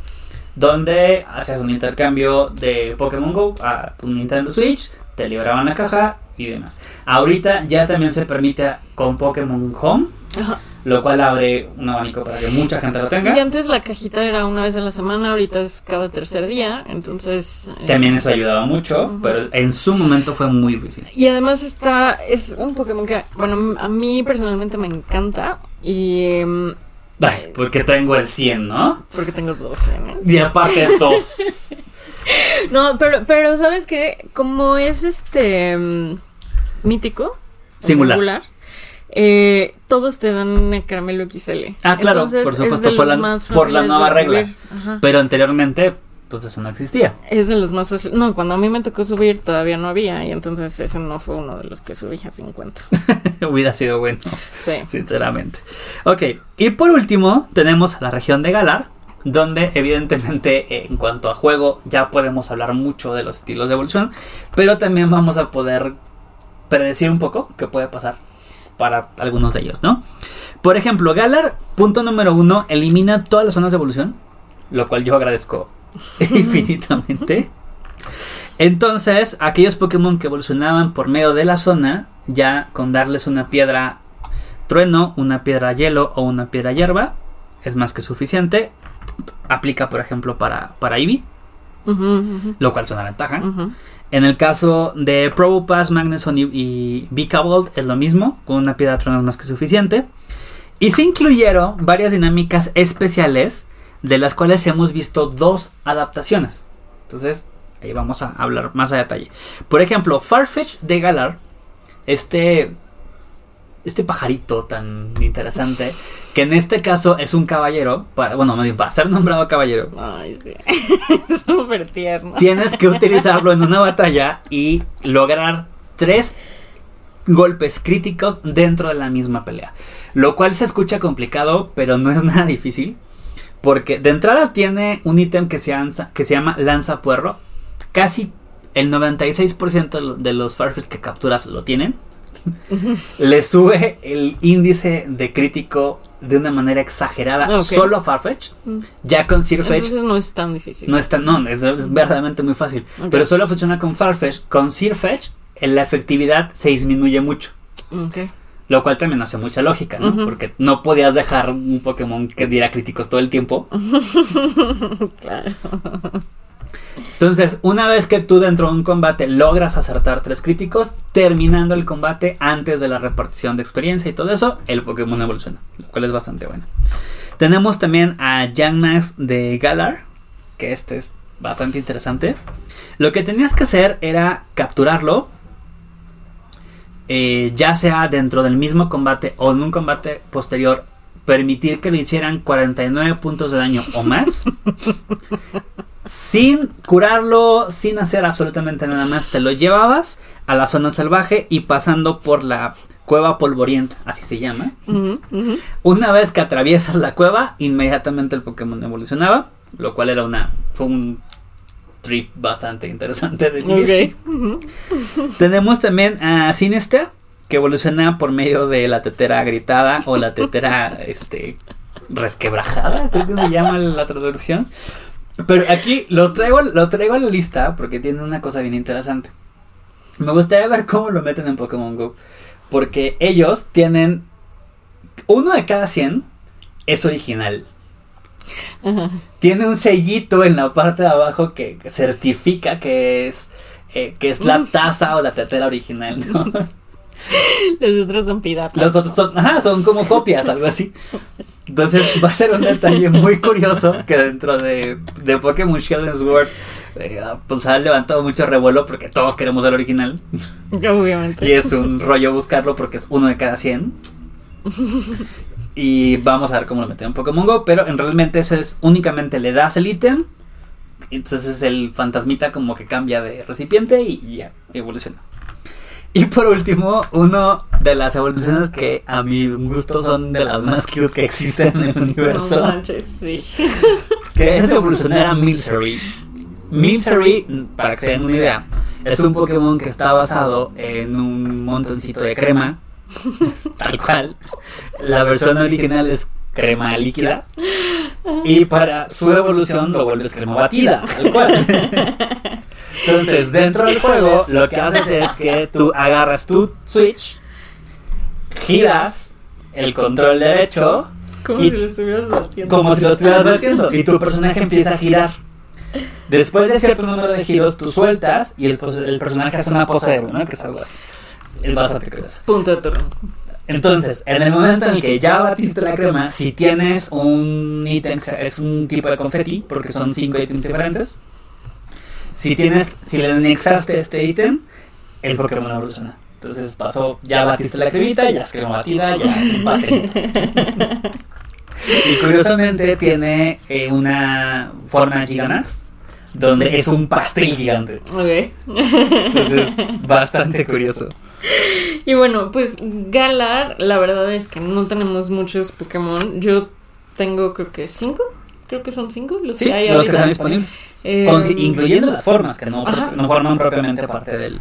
donde hacías un intercambio de Pokémon Go a un Nintendo Switch, te liberaban la caja y demás. Ahorita ya también se permite con Pokémon Home. Ajá lo cual abre un abanico para que mucha gente lo tenga. Y antes la cajita era una vez a la semana, ahorita es cada tercer día, entonces... Eh, También eso ayudaba mucho, pero en su momento fue muy difícil. Y además está, es un Pokémon que, bueno, a mí personalmente me encanta y... Em, Ay, porque tengo el 100, ¿no? Porque tengo 12, ¿no? Y aparte dos. no, pero, pero ¿sabes qué? Como es este... Em, mítico. singular eh, todos te dan el caramelo XL. Ah, claro, por supuesto, por la, por la, nueva regla. Pero anteriormente, eso no existía. Es de los más fáciles. No, cuando a mí me tocó subir todavía no había y entonces ese no fue uno de los que subí a 50. Hubiera sido bueno. Sí. Sinceramente. Ok, y por último tenemos la región de Galar, donde evidentemente en cuanto a juego ya podemos hablar mucho de los estilos de evolución, pero también vamos a poder predecir un poco qué puede pasar para algunos de ellos, ¿no? Por ejemplo, Galar, punto número uno, elimina todas las zonas de evolución, lo cual yo agradezco infinitamente. Entonces, aquellos Pokémon que evolucionaban por medio de la zona, ya con darles una piedra trueno, una piedra hielo o una piedra hierba, es más que suficiente. Aplica, por ejemplo, para, para Eevee, lo cual es una ventaja. En el caso de Probopass, Magneson y, y es lo mismo, con una piedra trono más que suficiente. Y se incluyeron varias dinámicas especiales, de las cuales hemos visto dos adaptaciones. Entonces, ahí vamos a hablar más a detalle. Por ejemplo, Farfetch de Galar, este este pajarito tan interesante, que en este caso es un caballero, para, bueno, para ser nombrado caballero. Ay, sí. Súper tierno. Tienes que utilizarlo en una batalla y lograr tres golpes críticos dentro de la misma pelea. Lo cual se escucha complicado, pero no es nada difícil. Porque de entrada tiene un ítem que se, que se llama lanza puerro. Casi el 96% de los Farfetch que capturas lo tienen. le sube el índice de crítico de una manera exagerada solo a Farfetch. Mm. Ya con Sirfetch. Entonces no es tan difícil. No es tan, no, es, verdaderamente muy fácil. Pero solo funciona con Farfetch. Con Sirfetch, la efectividad se disminuye mucho. Lo cual también hace mucha lógica, ¿no? Porque no podías dejar un Pokémon que diera críticos todo el tiempo. claro. Entonces, una vez que tú dentro de un combate logras acertar tres críticos, terminando el combate antes de la repartición de experiencia y todo eso, el Pokémon evoluciona, lo cual es bastante bueno. Tenemos también a Yangnax de Galar, que este es bastante interesante. Lo que tenías que hacer era capturarlo, eh, ya sea dentro del mismo combate o en un combate posterior, permitir que le hicieran 49 puntos de daño o más. sin curarlo, sin hacer absolutamente nada más, te lo llevabas a la zona salvaje y pasando por la cueva polvorienta, así se llama. Una vez que atraviesas la cueva, inmediatamente el Pokémon evolucionaba, lo cual era una fue un trip bastante interesante de vivir. Tenemos también a Sinester, que evoluciona por medio de la tetera gritada o la tetera este resquebrajada, creo que se llama la traducción. Pero aquí lo traigo, lo traigo a la lista porque tiene una cosa bien interesante. Me gustaría ver cómo lo meten en Pokémon Go. Porque ellos tienen. Uno de cada 100 es original. Tiene un sellito en la parte de abajo que certifica que es. Eh, que es la taza o la tetera original, Los otros son piratas. Los otros son, ajá, son como copias, algo así. Entonces va a ser un detalle muy curioso que dentro de, de Pokémon Shield Sword eh, pues ha levantado mucho revuelo porque todos queremos el original. Obviamente. Y es un rollo buscarlo porque es uno de cada 100. Y vamos a ver cómo lo meten en Pokémon Go, pero en realmente eso es únicamente le das el ítem. Entonces el fantasmita como que cambia de recipiente y ya evoluciona. Y por último, uno de las evoluciones que a mi gusto son de las más cute que existen en el universo. No manches, sí. Que es evolucionar a Milcery. Milcery, para que se den una idea, es un Pokémon que está basado en un montoncito de crema. Tal cual. La versión original es crema líquida. Y para su evolución lo vuelves crema batida. Tal cual. Entonces, dentro del juego, lo que haces es que tú agarras tu Switch, giras el control derecho. Como si lo estuvieras batiendo. Como si lo estuvieras batiendo. Y tu personaje empieza a girar. Después de cierto número de giros, tú sueltas y el, el personaje hace una pose de ¿no? Que es algo así. Es bastante curioso. Punto de turno. Entonces, en el momento en el que ya batiste la crema, si tienes un ítem, es un tipo de confeti, porque son cinco ítems diferentes. Si tienes, si le anexaste este ítem, el Pokémon evoluciona. Entonces pasó, ya batiste la cremita, ya es crema batida, ya es un pastel. y curiosamente tiene eh, una forma giganas, donde es un pastel gigante. Ok. Entonces, bastante curioso. Y bueno, pues Galar, la verdad es que no tenemos muchos Pokémon. Yo tengo creo que cinco. Creo que son cinco los Sí, que hay los que están disponibles. Eh, Con- incluyendo las formas, que no, no forman propiamente parte del,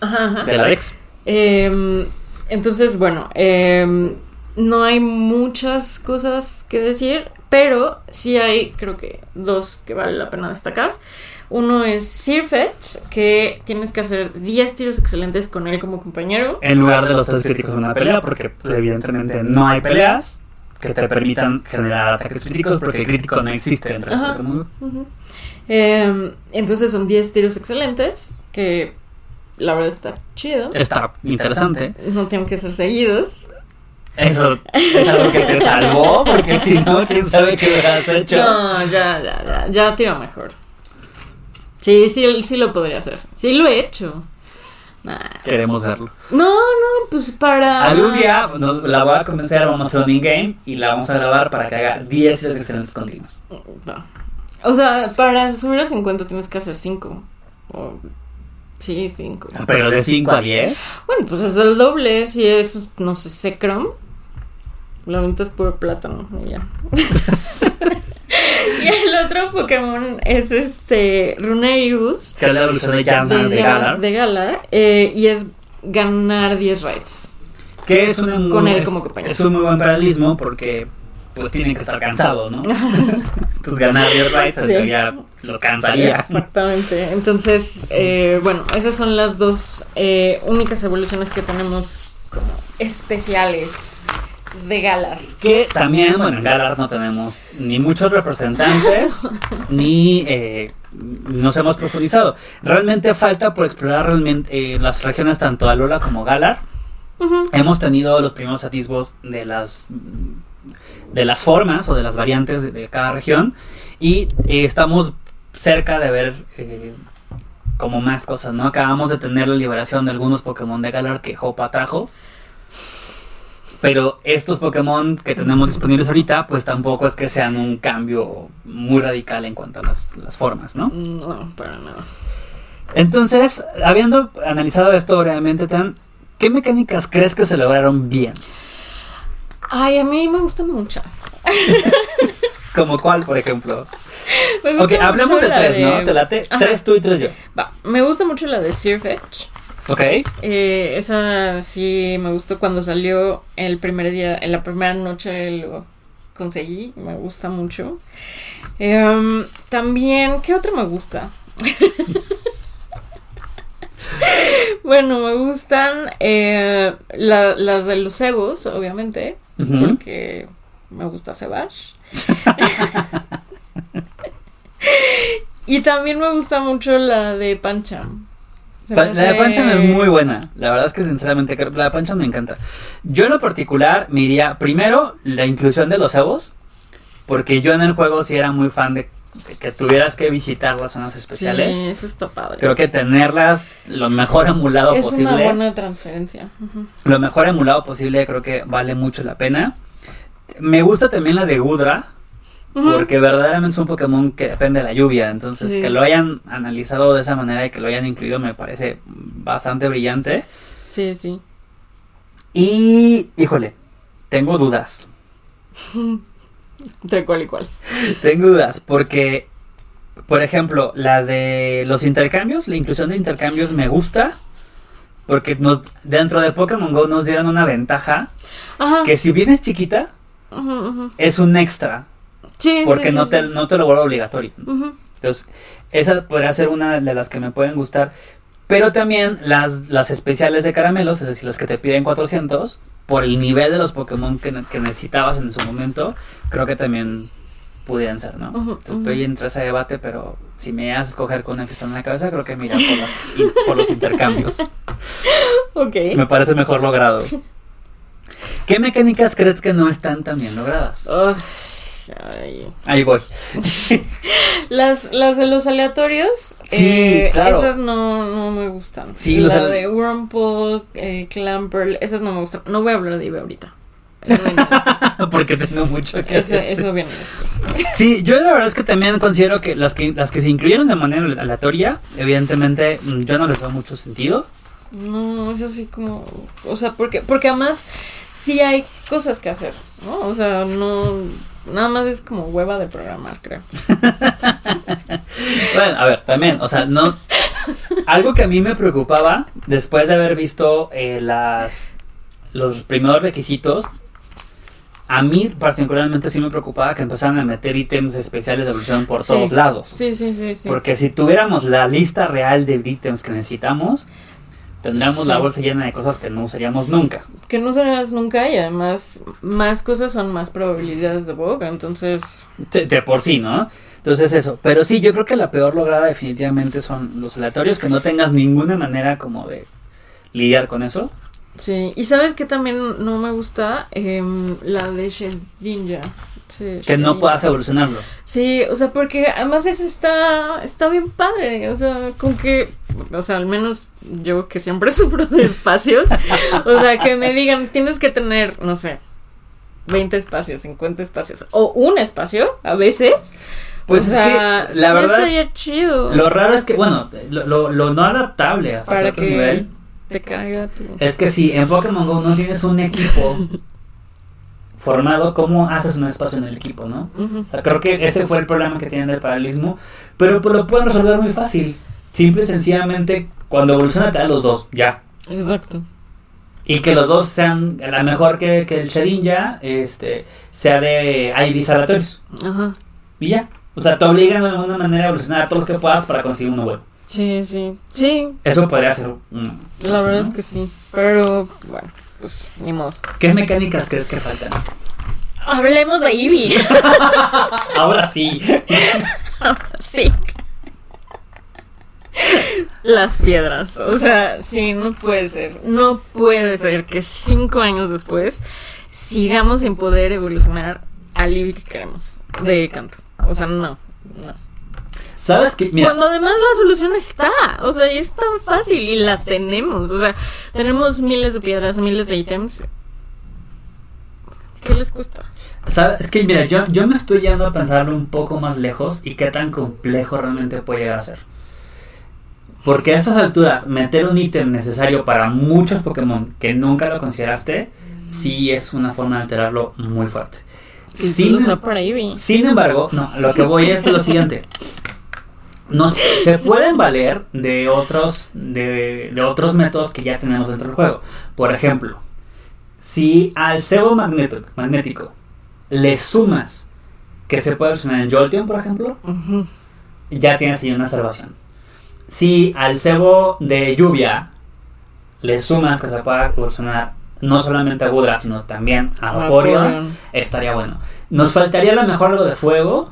Ajá, ajá. de la Dex. Em, entonces, bueno, em, no hay muchas cosas que decir, pero sí hay, creo que, dos que vale la pena destacar. Uno es Sirfetch, que tienes que hacer 10 tiros excelentes con él como compañero. En lugar de los tres críticos en una pelea, porque evidentemente no hay peleas que te permitan generar ataques críticos, porque el crítico no existe entre Ajá. Pokémon. Ujú. Em, entonces son 10 tiros excelentes, que la verdad está chido. Está interesante. No tienen que ser seguidos. Eso es algo que te salvó, porque si no, quién sabe qué hubieras hecho. No, ya, ya, ya, ya tiro mejor. Sí, sí, sí lo podría hacer. Sí lo he hecho. Nah. Queremos verlo. No, no, pues para. Algún día nos- la voy a convencer, vamos a hacer un in-game y la vamos a grabar para que haga 10 tiros excelentes continuos. No. O sea, para subir a 50 tienes que hacer 5. Sí, 5. Pero de 5 a 10. Bueno, pues es el doble. Si es, no sé, Secrom. La mitad es puro plátano. Y ya. y el otro Pokémon es este. Runerius. Que es la evolución de de, Yarna de Galar. de Galar, eh, y es ganar 10 raids. Que es, muy- Con él es- como compañero. es un muy buen paralelismo porque pues tiene que estar cansado, ¿no? Entonces ganar 10 rights Sí. ya lo cansaría. Exactamente. Entonces, eh, bueno, esas son las dos eh, únicas evoluciones que tenemos como especiales de Galar. Que también, bueno, en Galar no tenemos ni muchos representantes, ni eh, nos hemos profundizado. Realmente falta por explorar realmente eh, las regiones tanto Alola como Galar. Hemos tenido los primeros atisbos de las de las formas o de las variantes de, de cada región y eh, estamos cerca de ver eh, como más cosas, ¿no? Acabamos de tener la liberación de algunos Pokémon de Galar que Hopa trajo. Pero estos Pokémon que tenemos disponibles ahorita, pues tampoco es que sean un cambio muy radical en cuanto a las, las formas, ¿no? No, para nada. Entonces, habiendo analizado esto brevemente, Tan, ¿qué mecánicas crees que se lograron bien? Ay, a mí me gustan muchas. Como cuál, por ejemplo. Me gusta Ok, hablemos de tres, ¿no? Te late. Ajá. Tres tú y tres yo. Va, me gusta mucho la de Sirfetch. Ok. Eh, esa sí me gustó cuando salió el primer día, en la primera noche lo conseguí, me gusta mucho. Em, también, ¿qué otra me gusta? bueno, me gustan eh, la- las de los cebos, obviamente, porque me gusta Cebash. y también me gusta mucho la de Pancham. La de Pancham es muy buena. La verdad es que sinceramente la de Pancham me encanta. Yo en lo particular me iría primero la inclusión de los cebos. Porque yo en el juego sí era muy fan de, que tuvieras que visitar las zonas especiales. Sí, eso está padre. Creo que tenerlas lo mejor emulado es posible. una buena transferencia. Lo mejor emulado posible creo que vale mucho la pena. Me gusta también la de Gudra. Porque verdaderamente es un Pokémon que depende de la lluvia. Entonces, Sí. que lo hayan analizado de esa manera y que lo hayan incluido me parece bastante brillante. Sí, sí. Y, híjole, tengo dudas. ¿De cuál y cuál? Tengo dudas porque, por ejemplo, la de los intercambios, la inclusión de intercambios me gusta. Porque nos, dentro de Pokémon Go nos dieron una ventaja. Que si bien es chiquita, es un extra. Sí, porque no, Te, no te lo vuelve obligatorio. Entonces, esa podría ser una de las que me pueden gustar. Pero también las, las especiales de caramelos, es decir, las que te piden 400, por el nivel de los Pokémon que, necesitabas en su momento, creo que también pudieran ser, ¿no? Estoy entre ese debate, pero si me haces escoger con una pistola en la cabeza, creo que mira por, por los intercambios. ok. Me parece mejor logrado. ¿Qué mecánicas crees que no están tan bien logradas? Ahí voy. las, las de los aleatorios, sí, eh, esas no, no, me gustan. Sí, la de Wurmple, eh, Clamper, esas no me gustan. No voy a hablar de Ibe ahorita. Porque tengo mucho que eso, eso viene después. Sí, yo la verdad es que también considero que las que las que se incluyeron de manera aleatoria, evidentemente mm, yo no les veo mucho sentido. No, es así como, o sea, porque porque además sí hay cosas que hacer, ¿no? O sea, no Nada más es como hueva de programar, creo. bueno, a ver, también, o sea, no. Algo que a mí me preocupaba después de haber visto eh, las los primeros requisitos, a mí particularmente sí me preocupaba que empezaran a meter ítems especiales de evolución por todos lados. Sí, sí, sí, sí. Porque si tuviéramos la lista real de ítems que necesitamos, tendríamos la bolsa llena de cosas que no usaríamos nunca. Que no usaríamos nunca y además más cosas son más probabilidades de bug, entonces... De, por sí, ¿no? Entonces eso, pero sí, yo creo que la peor lograda definitivamente son los aleatorios, que no tengas ninguna manera como de lidiar con eso. Sí, y sabes que también no me gusta em, la de Shedinja que no puedas evolucionarlo. Sí, o sea, porque además eso está, está bien padre, o sea, con que, o sea, al menos yo que siempre sufro de espacios, o sea, que me digan, tienes que tener, no sé, 20 espacios, 50 espacios, o un espacio, a veces. Pues es que la verdad. Estaría chido. Lo raro es que, bueno, lo, lo, no adaptable hasta cierto nivel. Te caiga tú. Es que si en Pokémon Go no tienes un equipo formado, ¿cómo haces un espacio en el equipo, no? o sea, creo que ese fue el problema que tienen del paralelismo, pero pues, lo pueden resolver muy fácil. Simple y sencillamente, cuando evoluciona te da los dos, ya. Exacto. Y que los dos sean, a lo mejor que, que el Shedin ya, este, sea de IVs aleatorios. Ajá. Y ya. O sea, te obligan de alguna manera a evolucionar a todos los que puedas para conseguir uno bueno. Sí, sí, sí. Eso podría ser La verdad es que sí. Pero, bueno pues ni modo. ¿Qué mecánicas crees que faltan? Hablemos de Eevee. Ahora sí. Ahora sí. Las piedras. O sea, sí, no puede ser. No puede ser que cinco años después sigamos sin poder evolucionar al Eevee que queremos de canto. O sea, no, no. ¿Sabes qué? Cuando además la solución está, o sea, es tan fácil y la tenemos, o sea, tenemos miles de piedras, miles de ítems. ¿Qué les cuesta? ¿Sabes? Es que mira, yo, yo me estoy yendo a pensarlo un poco más lejos y qué tan complejo realmente puede llegar a ser. Porque a estas alturas, meter un ítem necesario para muchos Pokémon que nunca lo consideraste, sí es una forma de alterarlo muy fuerte. Sin, sin embargo, no, lo que voy es lo siguiente se pueden valer de otros, de, otros métodos que ya tenemos dentro del juego. Por ejemplo, si al cebo magnético, magnético le sumas que se puede evolucionar en Jolteon, por ejemplo, ya tienes ahí una salvación. Si al cebo de lluvia le sumas que se pueda evolucionar no solamente a Gudra, sino también a Vaporeon, estaría bueno. Nos faltaría a lo mejor algo de fuego,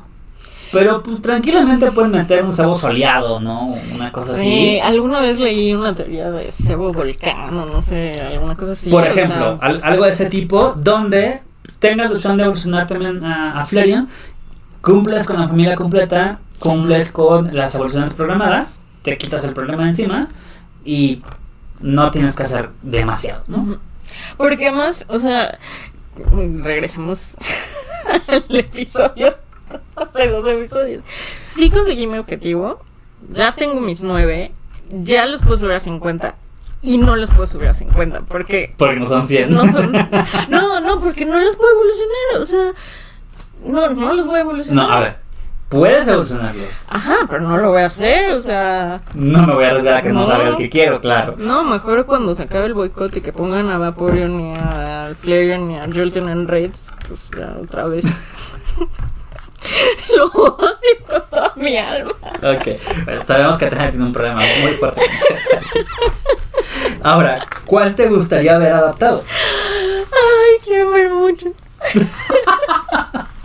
pero pues tranquilamente pueden meter un cebo soleado, ¿no? Una cosa así. Sí, alguna vez leí una teoría de cebo volcán o no sé, alguna cosa así. Por ejemplo, algo de ese tipo, donde tenga la opción de evolucionar también a, a Flareon, cumples con la familia completa, cumples con las evoluciones programadas, te quitas el problema encima y no tienes que hacer demasiado, ¿no? Porque además, o sea, regresemos al episodio hace dos episodios. Sí conseguí mi objetivo. Ya tengo mis nueve. Ya los puedo subir a 50. y no los puedo subir a 50 porque porque no son 100 no, son, no no porque no los puedo evolucionar o sea no no los voy a evolucionar no a ver puedes evolucionarlos ajá pero no lo voy a hacer o sea no me voy a arriesgar a que no, salga el que quiero claro no mejor cuando se acabe el boicot y que pongan a Vaporeon ni a Flareon ni a Jolteon en raids pues ya otra vez Lo odio con toda mi alma. Ok, bueno, sabemos que Tania tiene un problema muy fuerte Ahora, ¿cuál te gustaría ver adaptado? Ay, quiero ver mucho.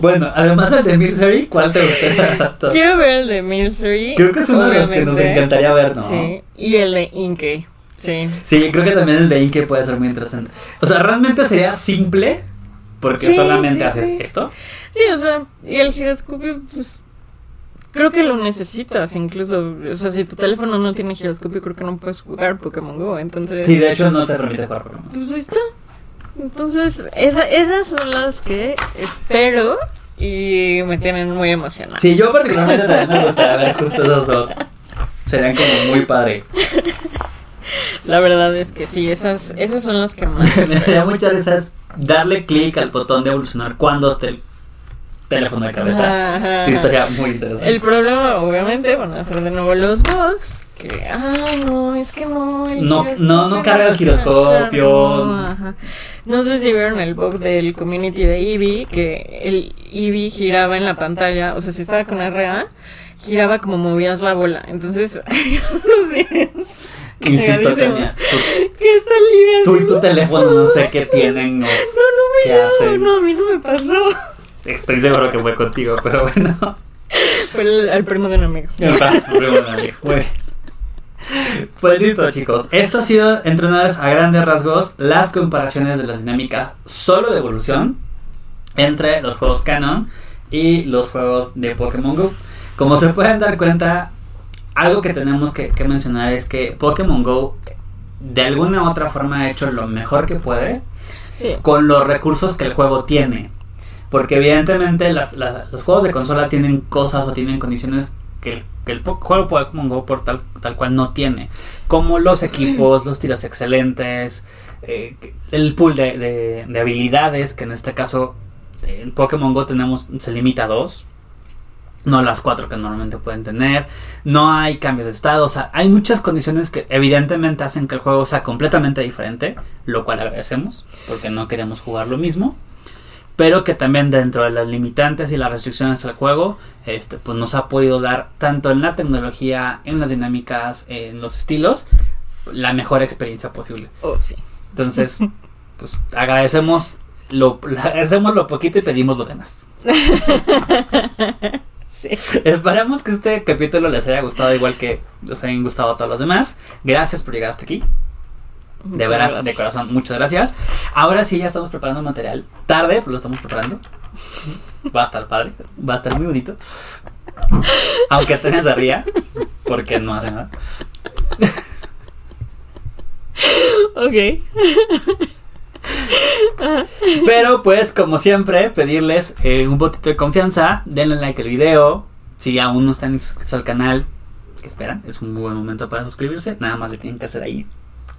bueno, además del de Milsery, ¿cuál te gustaría? Quiero ver el de Milsery. Creo que es uno de los que nos encantaría ver, ¿no? Sí, y el de Inke. Sí. Sí, creo que también el de Inke puede ser muy interesante. O sea, realmente sería simple porque solamente haces esto. Sí, o sea, y el giroscopio, pues creo que lo necesitas incluso. O sea, si tu teléfono no tiene giroscopio, creo que no puedes jugar Pokémon Go. Entonces. Sí, de hecho no te permite jugar Pokémon. Pues ahí está. Entonces, esa, esas son las que espero y me tienen muy emocionada. Sí, yo particularmente también me gustaría ver justo esos dos. Serían como muy padre. La verdad es que sí, esas, esas son las que más. me daría muchas veces darle clic al botón de evolucionar cuando esté el teléfono de cabeza. Sí, estaría muy interesante. El problema, obviamente, van a ser de nuevo los bugs. Que, ay, no, es que no. no, no, no carga el giroscopio. No, sé si vieron el bug del community de Eevee, que el Eevee giraba en la pantalla. O sea, si estaba con RA, giraba como movías la bola. Entonces, Insisto, Tania. ¿Qué está Tú y tu teléfono no sé qué tienen. No, no me no, a mí no me pasó. Estoy seguro que fue contigo, pero bueno. Fue el, primo de un amigo. El, primo de un amigo. Muy Pues listo, chicos. Esto ha sido, entrenadores a grandes rasgos, las comparaciones de las dinámicas solo de evolución entre los juegos canon y los juegos de Pokémon Go. Como se pueden dar cuenta, algo que tenemos que, mencionar es que Pokémon Go de alguna u otra forma ha hecho lo mejor que puede con los recursos que el juego tiene. Porque evidentemente los juegos de consola tienen cosas o tienen condiciones que, el juego Pokémon Go por tal, tal cual no tiene. Como los equipos, los tiros excelentes, eh, el pool de, de, habilidades, que en este caso en Pokémon Go tenemos, se limita a dos no las cuatro que normalmente pueden tener, no hay cambios de estado, o sea, hay muchas condiciones que evidentemente hacen que el juego sea completamente diferente, lo cual agradecemos, porque no queremos jugar lo mismo, pero que también dentro de las limitantes y las restricciones del juego, este, pues nos ha podido dar tanto en la tecnología, en las dinámicas, en los estilos, la mejor experiencia posible. Oh, sí. Entonces, pues agradecemos lo, agradecemos lo poquito y pedimos lo demás. Esperamos que este capítulo les haya gustado igual que les hayan gustado a todos los demás. Gracias por llegar hasta aquí. De veras, de corazón, muchas gracias. Ahora sí ya estamos preparando material. Tarde, pero lo estamos preparando. Va a estar padre, va a estar muy bonito. Aunque tengas a ría, porque no hace nada. ok. Pero pues como siempre, pedirles eh, un botito de confianza, denle like al video, si aún no están inscritos al canal, que esperan, es un muy buen momento para suscribirse, nada más le tienen que hacer ahí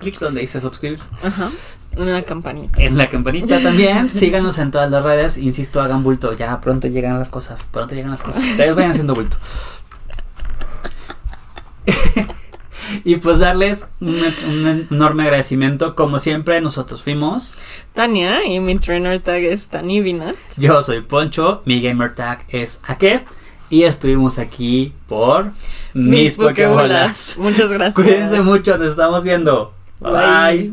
clic donde dice suscribirse. Ajá. En la campanita. En la campanita también. Síganos en todas las redes. Insisto, hagan bulto. Ya pronto llegan las cosas. Pronto llegan las cosas. Ustedes vayan haciendo bulto. y pues darles un, enorme agradecimiento. Como siempre, nosotros fuimos Tania y mi trainer tag es Tanivina. Yo soy Poncho, mi gamer tag es Ake. Y estuvimos aquí por mis, mis Pokébolas. Muchas gracias. Cuídense mucho, nos estamos viendo. Bye.